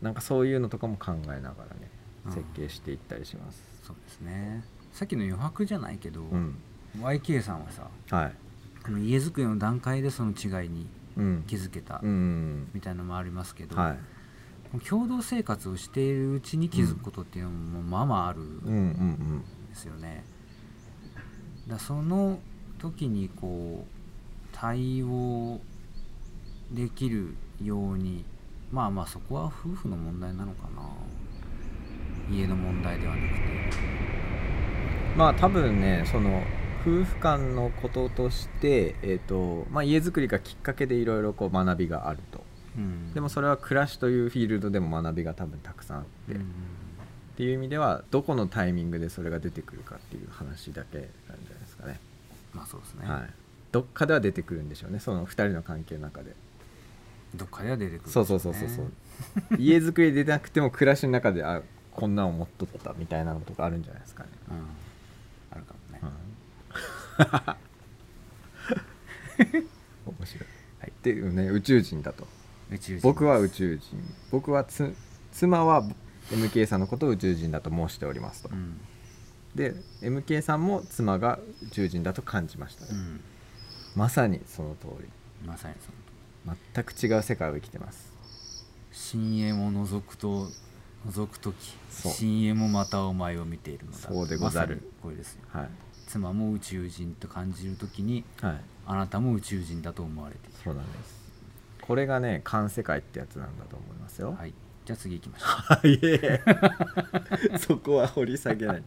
B: い、なんかそういうのとかも考えながらね
A: うん
B: 設計していったりします。
A: あそうですね。さっきの余白じゃないけど、
B: うん、
A: YK さんはさ
B: はい、
A: あの家づくりの段階でその違いに
B: うん、
A: 気づけた
B: うん、
A: みたいなのもありますけど、
B: はい、
A: 共同生活をしているうちに気づくことっていうのもまあまあある
B: ん
A: ですよね。だその時にこう対応できるようにまあまあそこは夫婦の問題なのかな。家の問題ではなくて。
B: うん。まあ多分ねその夫婦間のこととして、えーとまあ、家づくりがきっかけでいろいろこう学びがあると。
A: うん。
B: でもそれは暮らしというフィールドでも学びが多分たくさんあって、
A: うん。
B: っていう意味ではどこのタイミングでそれが出てくるかっていう話だけなんじゃないですかね、
A: まあそうですね、
B: はい、どっかでは出てくるんでしょうねその2人の関係の中で
A: どっかでは出てくるね。
B: うそうそうそうそう。家づくりでなくても暮らしの中であこんなの持っとったみたいなのとかあるんじゃないですかね、
A: うん。あるかもね、
B: うん。面白い、はい、でね宇宙人だと。
A: 宇宙人
B: 僕は宇宙人。僕はつ妻は MK さんのことを宇宙人だと申しておりますと、
A: うん。
B: で MK さんも妻が宇宙人だと感じました、
A: うん。
B: まさにその通り。
A: まさにその
B: 全く違う世界を生きてます。
A: 深淵も覗くと覗く時深淵もまたお前を見ているのだ。
B: そうでござる。
A: まこれですよ。
B: はい。
A: 妻も宇宙人と感じる時に
B: はい。
A: あなたも宇宙人だと思われてい
B: そうなんです。これがね環世界ってやつなんだと思いますよ。
A: るはい。じゃあ次行きましょ
B: はい。え そこは掘り下げない。
A: う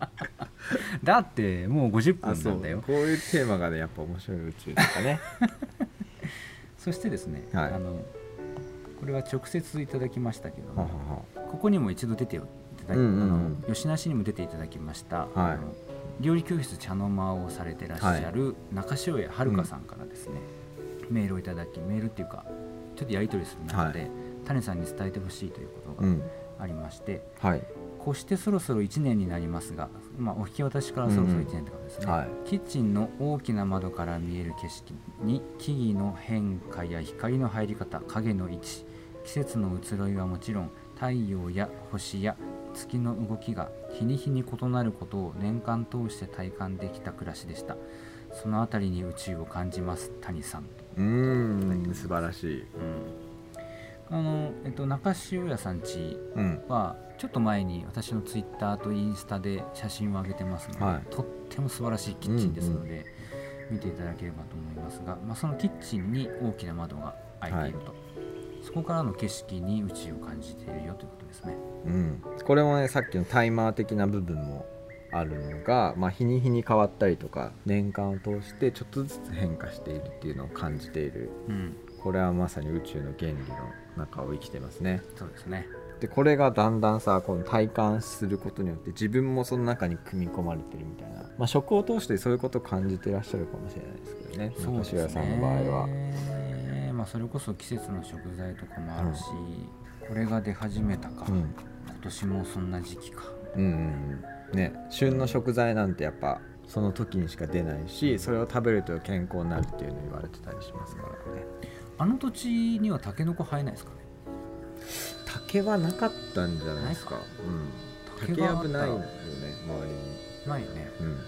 A: だってもう50
B: あそうん
A: 分なだよ
B: こういうテーマがねやっぱ面白い宇宙とかね
A: そしてですね、
B: はい。
A: あのこれは直接いただきましたけど
B: はは
A: もここにも一度出てよ出ただき、
B: うんうんうん。
A: あの吉梨にも出ていただきました、
B: はい。
A: あの料理教室茶の間をされてらっしゃる中塩谷遥さんからですね、メールをいただきメールっていうかちょっとやり取りする中で、
B: はい。
A: 谷さんに伝えてほしいということが
B: うん。
A: ありまして、
B: はい
A: こしてそろそろ1年になりますが、まあ、お引き渡しからそろそろ1年ってことですね、
B: はい。
A: キッチンの大きな窓から見える景色に木々の変化や光の入り方影の位置季節の移ろいはもちろん太陽や星や月の動きが日に日に異なることを年間通して体感できた暮らしでした。そのあたりに宇宙を感じます谷さん。
B: うーん素晴らしい。
A: うんあの、えっと、中塩屋さんち
B: うん。
A: はちょっと前に私のツイッターとインスタで写真を上げてますので、
B: はい。
A: とっても素晴らしいキッチンですので、見ていただければと思いますが、まあ、そのキッチンに大きな窓が開いていると、そこからの景色に宇宙を感じているよということですね。
B: うん、これもねさっきのタイマー的な部分もあるのが、まあ、日に日に変わったりとか年間を通してちょっとずつ変化しているっていうのを感じている。
A: うん、
B: これはまさに宇宙の原理の中を生きてますね。
A: そうですね。
B: でこれがだんだんさこの体感することによって自分もその中に組み込まれてるみたいな、まあ、食を通してそういうことを感じてらっしゃるかもしれないですけどね。
A: そうです
B: さんの場合は。
A: ね。まあ、それこそ季節の食材とかもあるし、これが出始めたか、
B: うん。
A: 今年もそんな時期か。
B: うんうんうん。ね旬の食材なんてやっぱその時にしか出ないしそれを食べると健康になるっていうの言われてたりしますからね
A: あの土地にはタケノコ生えないですかね？
B: 竹はなかったんじゃないですか。うん。竹やぶないよね周りに。
A: ないよね。
B: うん。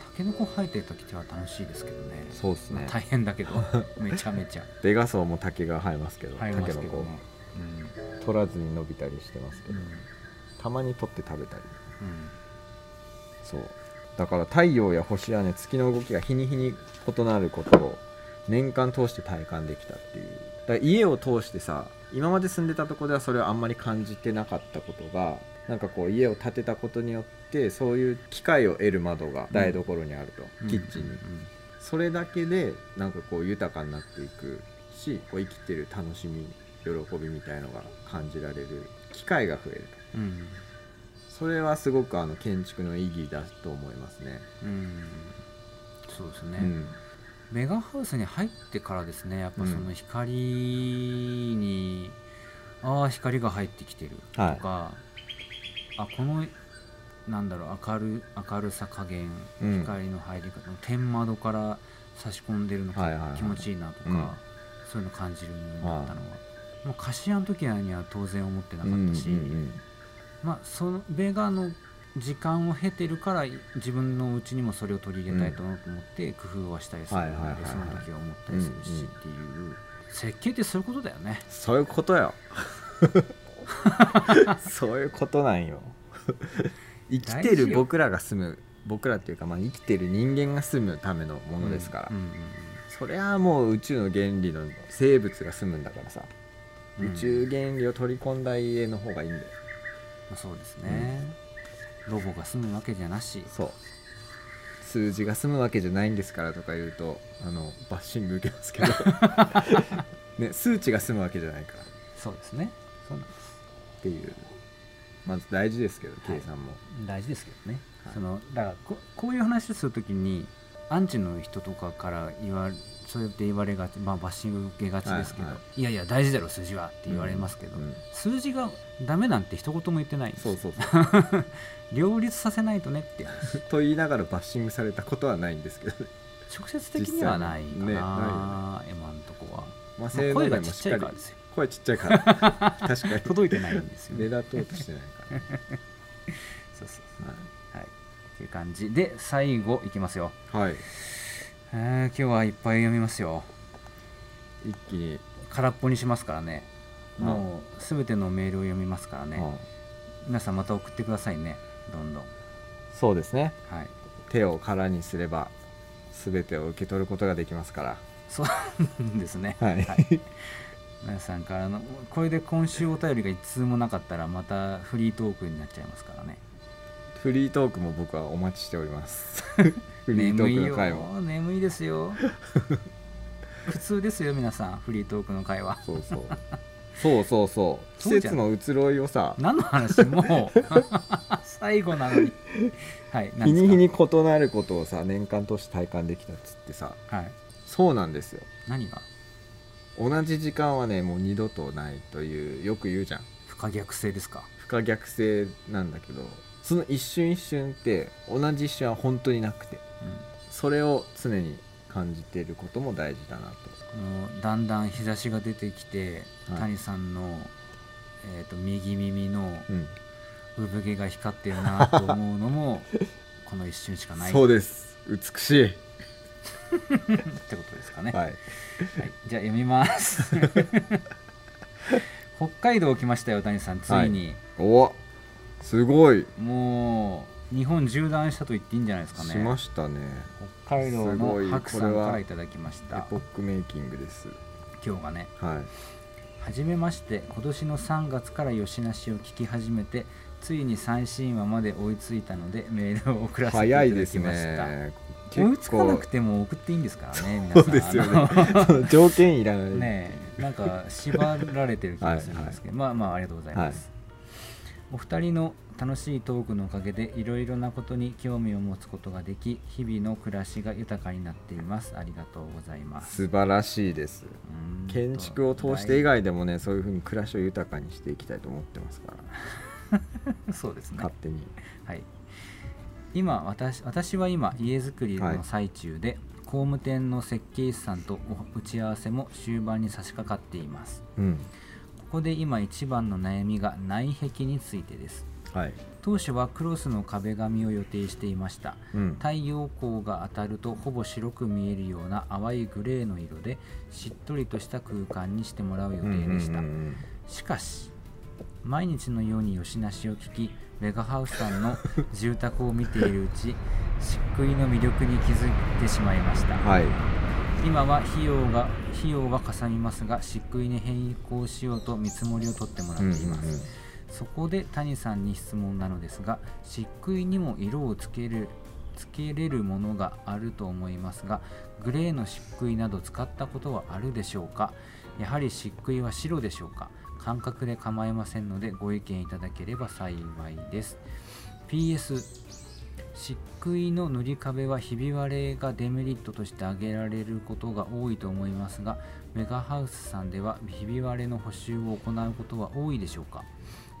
A: タケノコ生えてる時は楽しいですけどね。
B: そうっすね。
A: まあ大変だけど。めちゃめちゃ。
B: ベガソウも竹が生えますけど。
A: 生えますけど
B: 竹の子
A: ね。
B: 取らずに伸びたりしてますけ
A: うん。
B: ど、たまに取って食べたり。
A: うん。
B: そう。だから太陽や星やね月の動きが日に日に異なることを年間通して体感できたっていう。だから家を通してさ今まで住んでたとこではそれをあんまり感じてなかったことがなんかこう家を建てたことによってそういう機会を得る窓が台所にあると、
A: うん。
B: キッチンに、
A: うん
B: それだけでなんかこう豊かになっていくしこう生きてる楽しみ喜びみたいのが感じられる機会が増えると。
A: うん。
B: それはすごくあの建築の意義だと思いますね。
A: うん。そうですね、
B: うん
A: メガハウスに入ってからですねやっぱその光に、ああ光が入ってきてるとか、あこのなんだろう明る明るさ加減
B: うん。
A: 光の入り方の天窓から差し込んでるの
B: はいはいはい。
A: 気持ちいいなとか、
B: うん。
A: そういうの感じるようになったのは、もう貸し屋の時には当然思ってなか
B: うん
A: ったし、
B: うん。
A: まあそのベガの時間を経てるから自分のうちにもそれを取り入れたいと思って工夫はしたりするので、
B: はいはいはいはい。
A: その時は思ったりするし
B: うんうん
A: っていう、設計ってそういうことだよね。
B: そういうことよ。そういうことなんよ。生きてる僕らが住む僕らっていうか、まあ、生きてる人間が住むためのものですから、
A: うんうん
B: そりゃもう宇宙の原理の生物が住むんだからさ、
A: うん。
B: 宇宙原理を取り込んだ家の方がいいんだよ。
A: まあ、そうですね、ロボが住むわけじゃなし。
B: そう。数字が済むわけじゃないんですからとか言うとあのバッシング受けますけど、ね、数値が済むわけじゃないから。っ
A: そうですね。そうなんです。
B: ていう。まず大事ですけど
A: はい
B: 計算も、
A: 大事ですけどね、
B: はい。
A: そのだからここういう話をするときにアンチの人とかから言わそうやって言われがち、まあ、バッシング受けがちですけど、
B: はい
A: い。やいや大事だろ数字はって言われますけど、
B: うん
A: 数字がダメなんて一言も言ってない
B: そうそうそう。
A: 両立させないとねって。
B: と言いながらバッシングされたことはないんですけどね、
A: 直接的にはないかな、
B: ねない
A: 今のとこは、
B: まあ、
A: 声がちっちゃいからですよ。
B: 声ちっちゃいから。確かに。
A: 届いてないんですよ、
B: 目立とうとしてないか
A: そうそうそう。
B: ら、
A: はいっていう感じで最後いきますよ、
B: はい。はい、
A: えー今日はいっぱい読みますよ。
B: 一気に、
A: 空っぽにしますからね。
B: うん
A: もうすべてのメールを読みますからね、
B: うん
A: 皆さんまた送ってくださいね。どんどん。
B: そうですね。
A: はい。
B: 手を空にすれば全てを受け取ることができますから。
A: そうですね。
B: はい。
A: 皆さんからのこれで今週お便りが一通もなかったらまたフリートークになっちゃいますからね
B: フリートークも僕はお待ちしております。フリートークの回も
A: 眠いよ。眠いですよ。普通ですよ皆さん。フリートークの会話
B: そうそう。そうそうそう。季節の移ろいをさ。
A: 何の話？もう。最後なのに。はい
B: 日に日に異なることをさ年間通して体感できたっつってさ。
A: はい。
B: そうなんですよ。
A: 何が？
B: 同じ時間はねもう二度とないというよく言うじゃん。
A: 不可逆性ですか？
B: 不可逆性なんだけどその一瞬一瞬って同じ一瞬は本当になくて。
A: う
B: それを常に感じていることも大事だなと。
A: んもうだんだん日差しが出てきて、
B: はい。
A: 谷さんの、えー、と右耳の
B: うん。
A: 産毛が光ってるなと思うのも この一瞬しかない。
B: そうです。美しい、
A: ってことですかね、
B: はい、
A: はい、じゃあ読みます。北海道来ましたよ谷さん。ついに、
B: おすごい、
A: もう日本縦断したと言っていいんじゃないですかね。
B: しましたね。
A: 北海道の白さんからいただきまし
B: エ
A: た
B: ポックメイキングです。
A: 今日がね。
B: はい。
A: はじめまして今年の3月から吉なしを聞き始めてついに最新話まで追いついたのでメールを送らせていただ
B: 早いです
A: きました、
B: ね。
A: 追いつかなくても送っていいんですからね
B: そうですよね。条件いらない。
A: ねえなんか縛られてる気がするんですけど、まあまあありがとうございます、お二人の楽しいトークのおかげでいろいろなことに興味を持つことができ日々の暮らしが豊かになっています。ありがとうございます。
B: 素晴らしいです。建築を通して以外でもねそういうふうに暮らしを豊かにしていきたいと思ってますから。
A: そうですね。
B: 勝手に。
A: はい、今私私は今家づくり
B: はい
A: の最中で、工務店の設計士さんとお打ち合わせも終盤に差し掛かっています。
B: うん
A: ここで今一番の悩みが内壁についてです。
B: はい。
A: 当初はクロスの壁紙を予定していました。
B: うん。
A: 太陽光が当たるとほぼ白く見えるような淡いグレーの色でしっとりとした空間にしてもらう予定でした、
B: うんうんうん
A: しかし毎日のように吉なしを聞きメガハウスさんの 住宅を見ているうち漆喰の魅力に気づいてしまいました、
B: うんはい
A: 今は費用が費用はかさみますが漆喰に変更しようと見積もりを取ってもらっています、
B: うんうんうん。
A: そこで谷さんに質問なのですが漆喰にも色をつけるつけれるものがあると思いますがグレーの漆喰など使ったことはあるでしょうか？やはり漆喰は白でしょうか？感覚で構いませんのでご意見いただければ幸いです。PS 漆喰の塗り壁はひび割れがデメリットとして挙げられることが多いと思いますがメガハウスさんではひび割れの補修を行うことは多いでしょうか？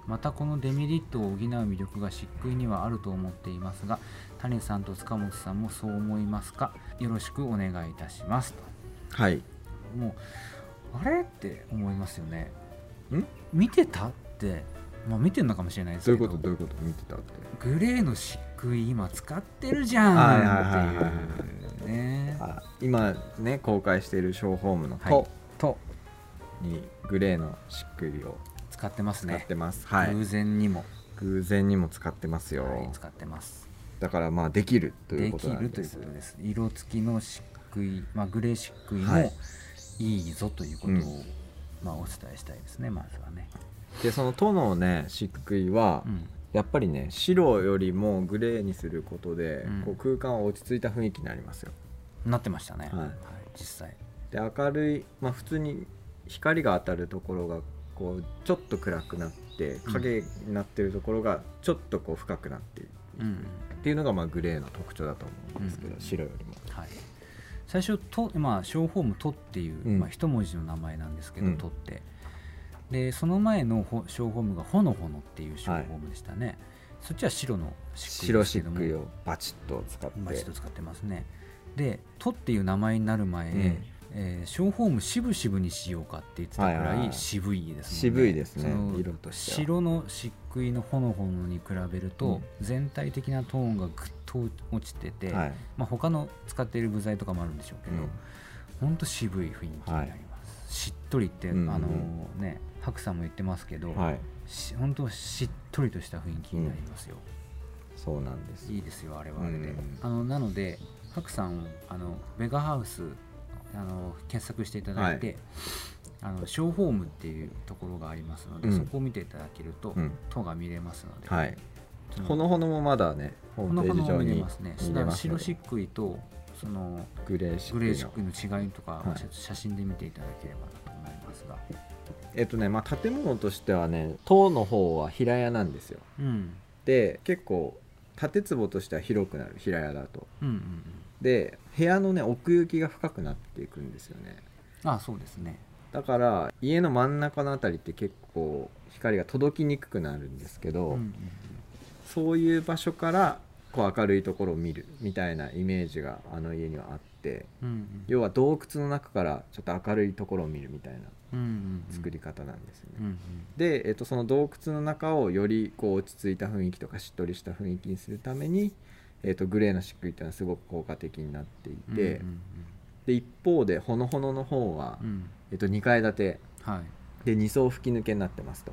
A: またこのデメリットを補う魅力が漆喰にはあると思っていますが谷さんと塚本さんもそう思いますか？よろしくお願いいたしますと。
B: はい。
A: もうあれ？って思いますよね。
B: ん？
A: 見てた？ってまあ見てるのかもしれないです
B: ど。う
A: けど
B: いうこと？どういうこと？見てたって。
A: グレーの漆喰今使ってるじゃんっていう
B: 今ね公開しているショーホームの
A: はい。
B: と。
A: と
B: にグレーの漆喰を
A: 使ってますね。
B: 使ってます、はい。
A: 偶然にも、
B: 偶然にも使ってますよ、
A: はい、使ってます。
B: だからまあできるという
A: で
B: こと
A: きるという
B: なんです
A: ことです。色付きの漆喰、まあ、グレー漆喰も
B: はい。
A: いいぞということを、
B: うん。
A: まあ、お伝えしたいですねまずはね、
B: でその都のね漆喰は、
A: うん、
B: やっぱりね白よりもグレーにすることで、
A: うん。
B: こう空間は落ち着いた雰囲気になりますよ。
A: なってましたね、
B: はい。
A: 実際。
B: で明るい、まあ、普通に光が当たるところがこうちょっと暗くなって影になってるところがちょっとこう深くなっている
A: うん。
B: っていうのがまあグレーの特徴だと思うんですけど、
A: うん。
B: 白よりも。
A: はい、最初と、まあ、ショーホーム「と」っていう、
B: うん。
A: まあ、一文字の名前なんですけど「
B: うん。
A: と」ってでその前のほショーホームが「ほのほの」っていうショーホームでしたね、そっちは白の漆喰
B: 白漆喰をバチッと使って。
A: バチッと使ってますね。で「と」っていう名前になる前、
B: うん。
A: えーショーホーム渋々にしようかって言ってたくら
B: はいはいはい。い
A: 渋いですもんね。
B: 渋いですね。
A: その
B: 色としては。
A: 白の漆喰のほのほのに比べると、全体的なトーンがぐっと落ちてて、
B: はい、
A: まあ、他の使っている部材とかもあるんでしょうけど、
B: うん。
A: ほんと渋い雰囲気になります、しっとりって、
B: うんうん。
A: あのね白さんも言ってますけど、
B: はい、
A: し本当しっとりとした雰囲気になりますよ、
B: そうなんです。
A: いいですよあれは。あれで、
B: うん。
A: あのなので白さんあのベガハウスあの検索していただいて、あのショーホームっていうところがありますので、
B: うん。
A: そこを見ていただけると、
B: うん。
A: とが見れますので、
B: はい。ほのほのもまだねホームページ上
A: ほのほのも見れ
B: に
A: ますね白漆喰とその
B: グレー漆喰の。
A: 違いとか、
B: はい。
A: 写真で見ていただければ
B: えっとねまあ建物としてはね塔の方は平屋なんですよ。
A: うん。
B: で結構建坪としては広くなる平屋だと。
A: うんうんうん。
B: で部屋のね奥行きが深くなっていくんですよね。
A: あそうですね。
B: だから家の真ん中のあたりって結構光が届きにくくなるんですけど、
A: うんうん。
B: そういう場所からこう明るいところを見るみたいなイメージがあの家にはあって
A: うんうん。
B: 要は洞窟の中からちょっと明るいところを見るみたいな
A: うんうんうん。
B: 作り方なんですよね。
A: うんうん。
B: で、えっと、その洞窟の中をよりこう落ち着いた雰囲気とかしっとりした雰囲気にするために、えっと、グレーの漆喰っていうのはすごく効果的になっていて、
A: うん
B: で一方でほのほのの方は、
A: うん。うん
B: えっと、2階建て。
A: はい。
B: で2層吹き抜けになってますと。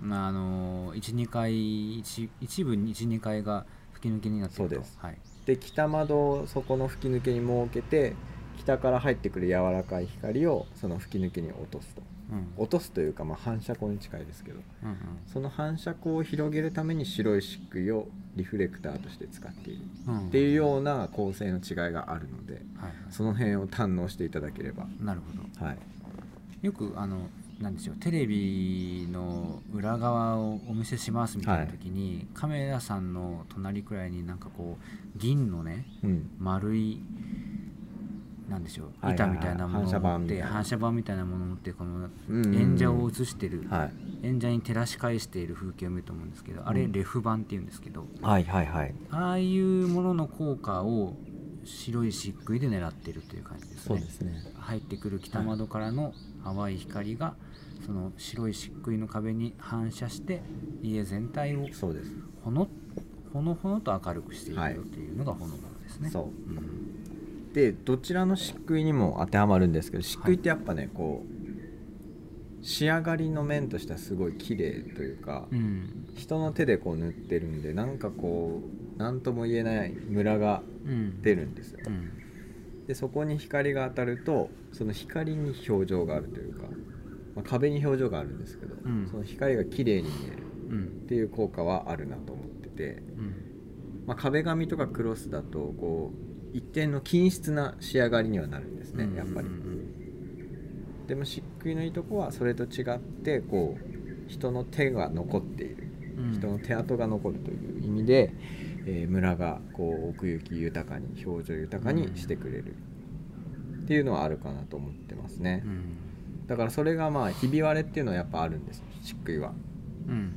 A: まああの12階一一部12階が吹き抜けになってると。
B: そうです。
A: はい
B: で北窓をそこの吹き抜けに設けて北から入ってくる柔らかい光をその吹き抜けに落とすと。
A: うん。
B: 落とすというか、まあ、反射光に近いですけど。
A: うんうん。
B: その反射光を広げるために白い漆喰をリフレクターとして使っている
A: うん
B: っていうような構成の違いがあるので
A: はい。
B: その辺を堪能していただければ。
A: なるほど。
B: はい。
A: よくあのなんでしょうテレビの裏側をお見せしますみたいな時に、カメラさんの隣くらいになんかこう銀のね
B: うん。
A: 丸いなんでしょう
B: はいはいはい。
A: 板みたいなものを持って
B: 反射板みたいな。
A: ものを持ってこの演者を映してる、
B: はい。
A: 演者に照らし返している風景を見ると思うんですけどあれ
B: うん
A: レフ板っていうんですけど、
B: はいはいはい。
A: ああいうものの効果を白い漆喰で狙ってるという感じですね。
B: そうですね。
A: 入ってくる北窓からの淡い光がその白い漆喰の壁に反射して家全体を
B: そうです。
A: ほのほのほのと明るくしている
B: はい
A: よというのがほのぼのですね。
B: そう。
A: うん
B: でどちらの漆喰にも当てはまるんですけど漆喰ってやっぱね、こう仕上がりの面としてはすごい綺麗というか、
A: うん。
B: 人の手でこう塗ってるんでなんかこう何とも言えないムラが
A: うん。
B: 出るんですよ、
A: うん。
B: でそこに光が当たるとその光に表情があるというか、まあ、壁に表情があるんですけど、
A: うん。
B: その光が綺麗に見える。
A: うん。
B: っていう効果はあるなと思ってて、
A: うん。
B: まあ、壁紙とかクロスだとこう一定の均質な仕上がりにはなるんですね、やっぱり。でも漆喰のいいとこはそれと違ってこう人の手が残っている。
A: うん。
B: 人の手跡が残るという意味で、えー村がこう奥行き豊かに表情豊かにしてくれる。っていうのはあるかなと思ってますね、
A: うん
B: だからそれがまあひび割れっていうのはやっぱあるんです漆喰は。
A: うん。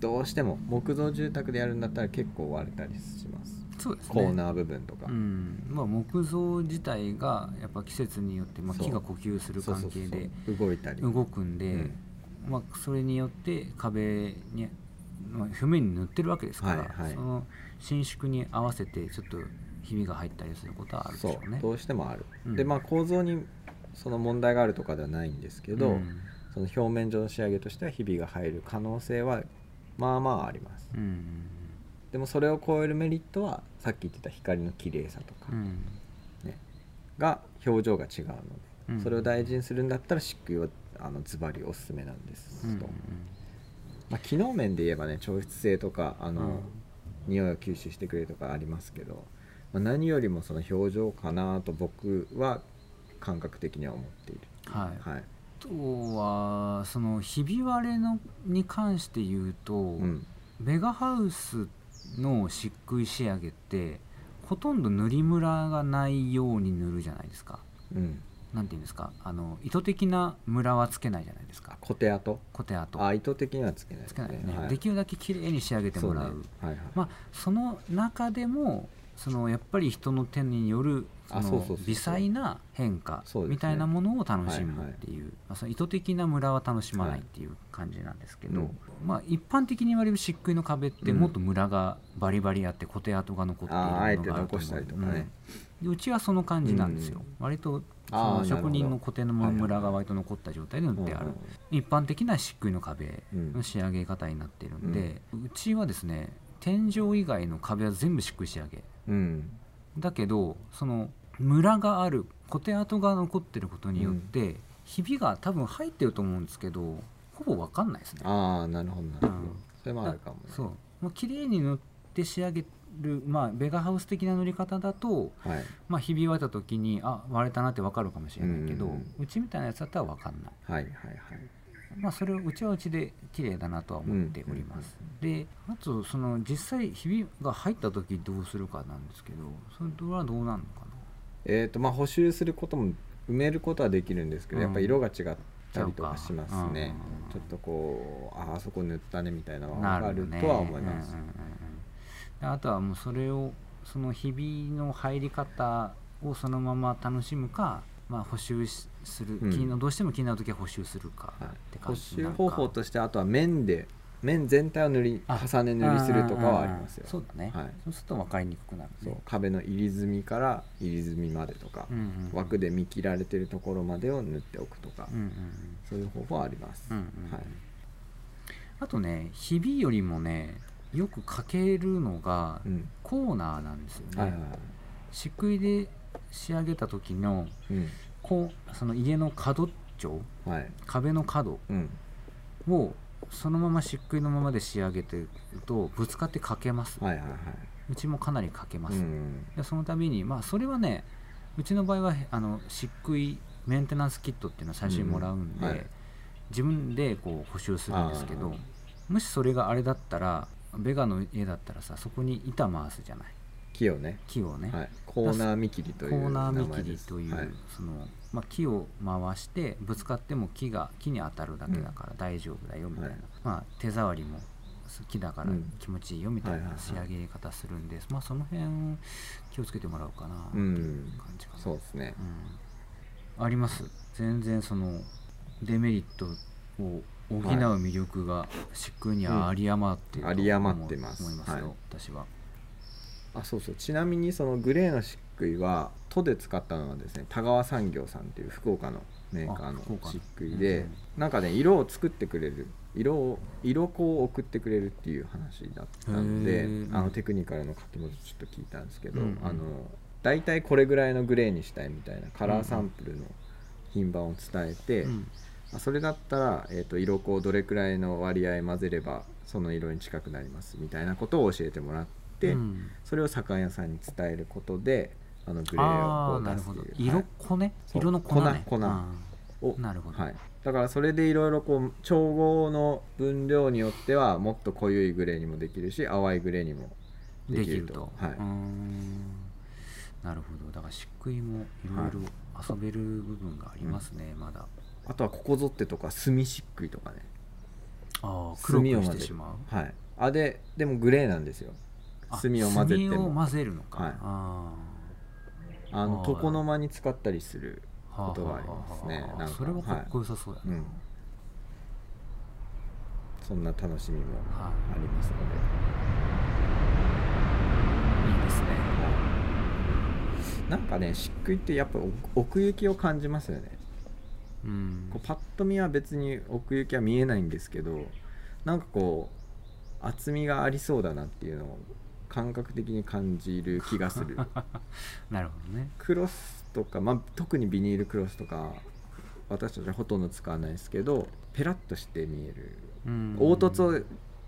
B: どうしても木造住宅でやるんだったら結構割れたりします。
A: そうですね。
B: コーナー部分とか、
A: うん。まあ、木造自体がやっぱ季節によって、まあ、木が呼吸する関係で
B: 動いたり
A: 動くんで、
B: うん。
A: まあ、それによって壁に、まあ、表面に塗ってるわけですから、
B: はいはい。
A: その伸縮に合わせてちょっとひびが入ったりすることはあるでし
B: そ
A: ょうね。
B: う。どうしてもある、
A: うん。
B: でまあ構造にその問題があるとかではないんですけど、
A: うん。
B: その表面上の仕上げとしてはひびが入る可能性はまあまああります。
A: うん。
B: でもそれを超えるメリットはさっき言ってた光の綺麗さとか、
A: うん。
B: ね、が表情が違うので、
A: うん。
B: それを大事にするんだったら漆喰はあのズバリおすすめなんです
A: うん
B: と、まあ、機能面で言えばね調湿性とかあの、
A: うん。
B: 匂いを吸収してくれるとかありますけど、まあ、何よりもその表情かなと僕は感覚的には思っている。
A: はい、
B: はい、
A: あとはそのひび割れのに関して言うと、
B: うん、
A: ベガハウスの漆喰仕上げってほとんど塗りムラがないように塗るじゃないですか。
B: うん、
A: なんていうんですか？あの意図的なムラはつけないじゃないですか。
B: コテ跡？
A: コテ跡。
B: あ意図的にはつけないです
A: つけないよね、
B: はい。
A: できるだけ綺麗に仕上げてもらう。
B: そうね。はいはい。
A: まあその中でもそのやっぱり人の手によるその微細な変化みたいなものを楽しむっていう、まあ、その意図的なムラは楽しまないっていう感じなんですけど、
B: うん。
A: まあ、一般的に言われる漆喰の壁ってもっとムラがバリバリあってコテ跡が残っているものが
B: あ
A: ると思う
B: 残したりとかね、
A: うん。でうちはその感じなんですよ、割とその職人のコテのムラが割と残った状態で塗ってある、一般的な漆喰の壁の仕上げ方になっているんで、うちはですね天井以外の壁は全部漆喰仕上げ。
B: うん
A: だけどそのムラがあるコテ跡が残ってることによって、ひびが多分入ってると思うんですけどほぼ分かんないですね。
B: ああなるほどなるほど、
A: うん。
B: それもあるかもね。
A: そう。もう綺麗に塗って仕上げる、まあ、ベガハウス的な塗り方だと、
B: はい。
A: まあ、ひび割れた時にあ割れたなって分かるかもしれないけど、
B: うんうん
A: うちみたいなやつだったら分かんない、
B: はいはいはい
A: まあ、それをうちはうちで綺麗だなとは思っております、であとその実際ひびが入った時どうするかなんですけどそれはどうなるのか
B: えーとまあ、補修することも埋めることはできるんですけど、
A: うん。
B: やっぱ色が違ったりとかしますね。
A: うん
B: ちょっとこうああそこ塗ったねみたいなの
A: な
B: があるとは思います、
A: うんうんあとはもうそれをそのひびの入り方をそのまま楽しむか、まあ、補修しする、
B: うん。
A: どうしても気になる時は補修するか
B: はい。
A: って
B: 補
A: 感じになるか。
B: 修方法としてあとは面で面全体を塗り
A: あ。
B: 重ね塗りするとかはありますよ。
A: うんそうだね、
B: はい。
A: そうすると分かりにくくなる
B: そう。
A: ね
B: 壁の入り墨から入り墨までとか、
A: うんうん
B: 枠で見切られてるところまでを塗っておくとか、
A: うんうんうん。
B: そういう方法はあります、
A: うんうんうん。
B: はい、
A: あとねひびよりもねよくかけるのが
B: うん。
A: コーナーなんですよね、
B: はいはいはい。
A: 漆喰で仕上げた時の
B: うん
A: こうその家の角調
B: はい。
A: 壁の角
B: うん。
A: をそのまま漆喰のままで仕上げてるとぶつかってかけます、
B: はいはいはい。う
A: ちもかなりかけます、
B: うん
A: でその度にまあそれはねうちの場合はあの漆喰メンテナンスキットっていうのを最初にもらうんで、
B: うんはい。
A: 自分でこう補修するんですけど
B: あ
A: もしそれがあれだったらベガの家だったらさそこに板回すじゃない。
B: 木をね。
A: 木をね、
B: はい、コーナー見切りという
A: コーナー見切りという、
B: はい。
A: そのまあ、木を回してぶつかっても木が木に当たるだけだから大丈夫だよみたいな、
B: はい。
A: まあ、手触りも木だから
B: うん。
A: 気持ちいいよみたい
B: はいはいは
A: ない。仕上げ方するんで、まあ、その辺気をつけてもらおうかなって
B: う
A: いうん。感じかな、
B: そうですね。
A: うん。あります？全然そのデメリットを補う魅力が漆喰には有り余っていると
B: 有り余ってます。
A: 思いますよ、
B: はい。
A: 私は
B: あそうそう。ちなみにそのグレーの漆喰は都で使ったのはですね田川産業さんっていう福岡のメーカーの漆喰で、
A: うん
B: なんかね色を作ってくれる色を色粉を送ってくれるっていう話だったのであのテクニカルの柿本ちょっと聞いたんですけど、
A: うんうん。
B: あの大体これぐらいのグレーにしたいみたいなカラーサンプルの品番を伝えて、
A: う
B: それだったら、えー、と色粉をどれくらいの割合混ぜればその色に近くなりますみたいなことを教えてもらって、
A: うん。
B: それを左屋さんに伝えることであのグレー
A: あ
B: を
A: あなるほど
B: こう出すっていう。
A: 色粉ね、色の粉ね。
B: 粉を。
A: ーなるほど、
B: はい、だからそれでいろいろこう調合の分量によってはもっと濃いグレーにもできるし淡いグレーにもで
A: で
B: きると。はい。
A: なるほど。だから漆喰もいろいろ遊べる部分がありますね、まだ。
B: あとはここぞってとか墨漆喰とかね。
A: ああ黒くしてしまう。
B: はい。あででもグレーなんですよ
A: あ
B: 墨を混ぜて
A: 墨を
B: も
A: 混ぜるのか、
B: はい。
A: あ
B: あの床の間に使ったりする
A: あ
B: ことがありますね。
A: はあはあはあ
B: なんか。
A: それはかっこよさそうやな、
B: うん。そんな楽しみも
A: は
B: ありますので、
A: い、いいですね。
B: なんかね漆喰ってやっぱ奥奥行きを感じますよね。
A: うん。
B: こうパッと見は別に奥行きは見えないんですけどなんかこう厚みがありそうだなっていうのを感覚的に感じる気がする。
A: なるほどね。
B: クロスとか、まあ、特にビニールクロスとか私たちはほとんど使わないですけどペラッとして見える。
A: うん。
B: 凹凸を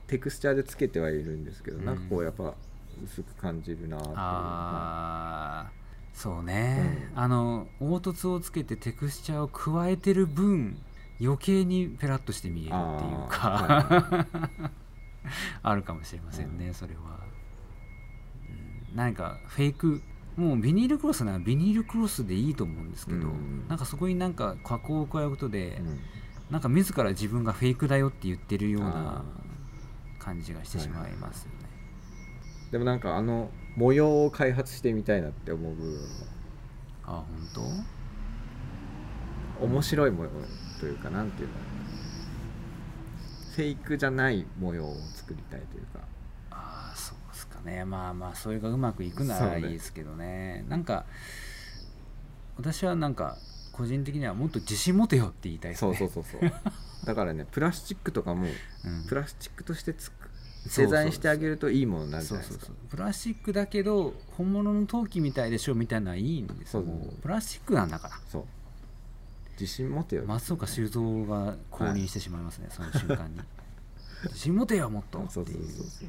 B: テクスチャーでつけてはいるんですけど、
A: うん。
B: なんかこうやっぱ薄く感じるなっていう。
A: ああそうね、
B: うん。
A: あの凹凸をつけてテクスチャーを加えてる分余計にペラッとして見えるっていうか。あ,、るかもしれませんね、それは、うん、なんかフェイクもうビニールクロスならビニールクロスでいいと思うんですけど、
B: うん。
A: なんかそこになんか加工を加えることで、
B: うん。
A: なんか自ら自分がフェイクだよって言ってるような
B: あ
A: 感じがしてしまいますよね、
B: でもなんかあの模様を開発してみたいなって思う部分も。
A: あ本
B: 面白い模様というかなんていうの？フェイクじゃない模様を作りたいというか
A: かね。まあまあそれがうまくいくならいいですけどね。なんか私はなんか個人的にはもっと自信持てよって言いたいですね。
B: そうそうそうそう。だからねプラスチックとかも
A: うん。
B: プラスチックとしてつくデザインしてあげるといいものになるじ
A: そうそう
B: ゃないですか。
A: そうプラスチックだけど本物の陶器みたいでしょみたいなのはいいんですよプラスチックなんだから。
B: そう。自信持てよ。
A: 松岡修造が降臨してしまいますね、その瞬間に。自信持てよもっとって
B: そう。そう
A: いう
B: そうそう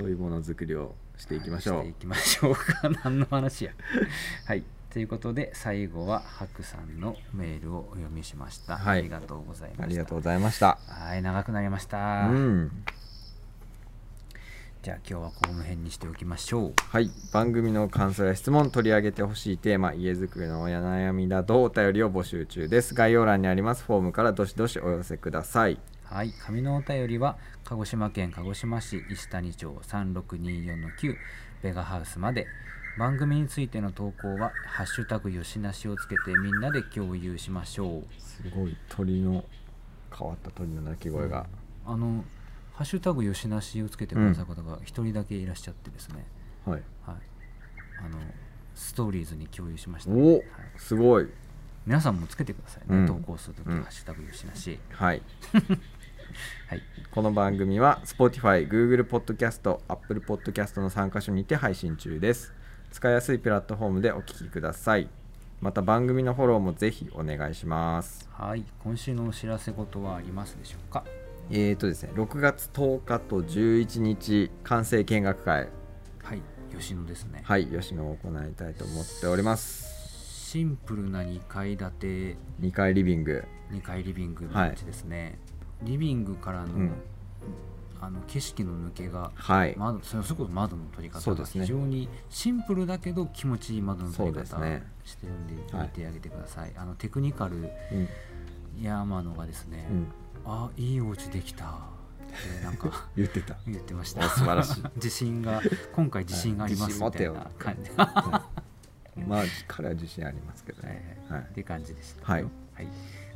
B: そういうものづくりをしていきましょう、
A: していきましょうか。何の話や。はい。ということで最後は白さんのメールをお読みしました、
B: はい。
A: ありがとうございました。
B: ありがとうございました。
A: はい長くなりました、
B: うん。
A: じゃあ今日はこの辺にしておきましょう。
B: はい。番組の感想や質問取り上げてほしいテーマ家づくりのお悩みなどお便りを募集中です。概要欄にありますフォームからどしどしお寄せください。
A: はい、紙のお便りは鹿児島県鹿児島市石谷町3624-9ベガハウスまで。番組についての投稿は「ハッシュタグよしなし」をつけてみんなで共有しましょう。
B: すごい鳥の変わった鳥の鳴き声が、
A: あの「ハッシュタグよしなし」をつけてくださる方が一人だけいらっしゃってですね、
B: はい。
A: はい、あのストーリーズに共有しました
B: お
A: はい、
B: すごい。
A: 皆さんもつけてくださいね、
B: うん。
A: 投稿するとき、
B: うん。
A: ハッシュタグよしなし」
B: はい
A: はい。
B: この番組は Spotify、Google Podcast、Apple Podcast の3カ所にて配信中です。使いやすいプラットフォームでお聞きください。また番組のフォローもぜひお願いします。
A: はい、今週のお知らせ事はありますでしょうか？
B: えーとですね、6月10日と11日、完成見学会、
A: はい。吉野ですね。
B: はい、吉野を行いたいと思っております。
A: シンプルな2階建て。
B: 2階リビング、
A: 2階リビングのうちですね、リビングからの,、
B: うん。
A: あの景色の抜けが
B: はい、
A: 窓それこそ窓の取り方が非常にシンプルだけど気持ちいい窓の取り方してるんで
B: はい。
A: 見てあげてください、あのテクニカル
B: うん、
A: 山野がですね、
B: うん、
A: あいいお家できた。ってなんか
B: 言ってた。
A: 言ってまし
B: お
A: た
B: 素晴らしい。
A: 自信が今回自信がありますみたいな感じ、
B: まあ、彼は自信ありますけどね。はい
A: っ、て感じでした
B: はい。
A: よはい。で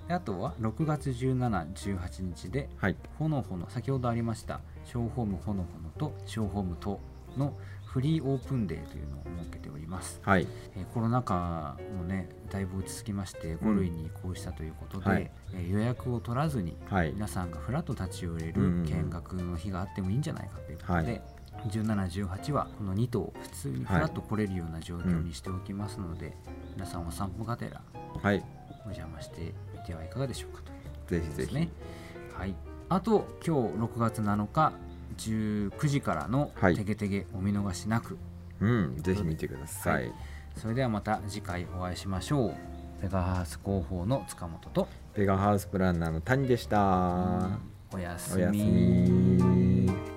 A: あとは6月17、18日で
B: はい、
A: ほのほの先ほどありましたショーホームほのほのとショーホームとのフリーオープンデーというのを設けております、
B: はい、
A: えーコロナ禍もねだいぶ落ち着きまして5類に移行したということで、
B: はい。
A: えー予約を取らずに
B: はい、
A: 皆さんがフラッと立ち寄れる
B: うんうん
A: 見学の日があってもいいんじゃないかということで、
B: はい。
A: 17、18はこの2頭普通にフラッと来れるような状況にしておきますので、皆さんお散歩がてら
B: はい、
A: お邪魔してみてはいかがでしょうかという
B: ぜひぜひ。
A: はい。あと今日6月7日19時からの
B: はい
A: てげてげお見逃しなく。
B: うん、ぜひ見てください。
A: はいそれではまた次回お会いしましょう。ペガハウス広報の塚本と、
B: ペガハウスプランナーの谷でした。
A: おやす。
B: み。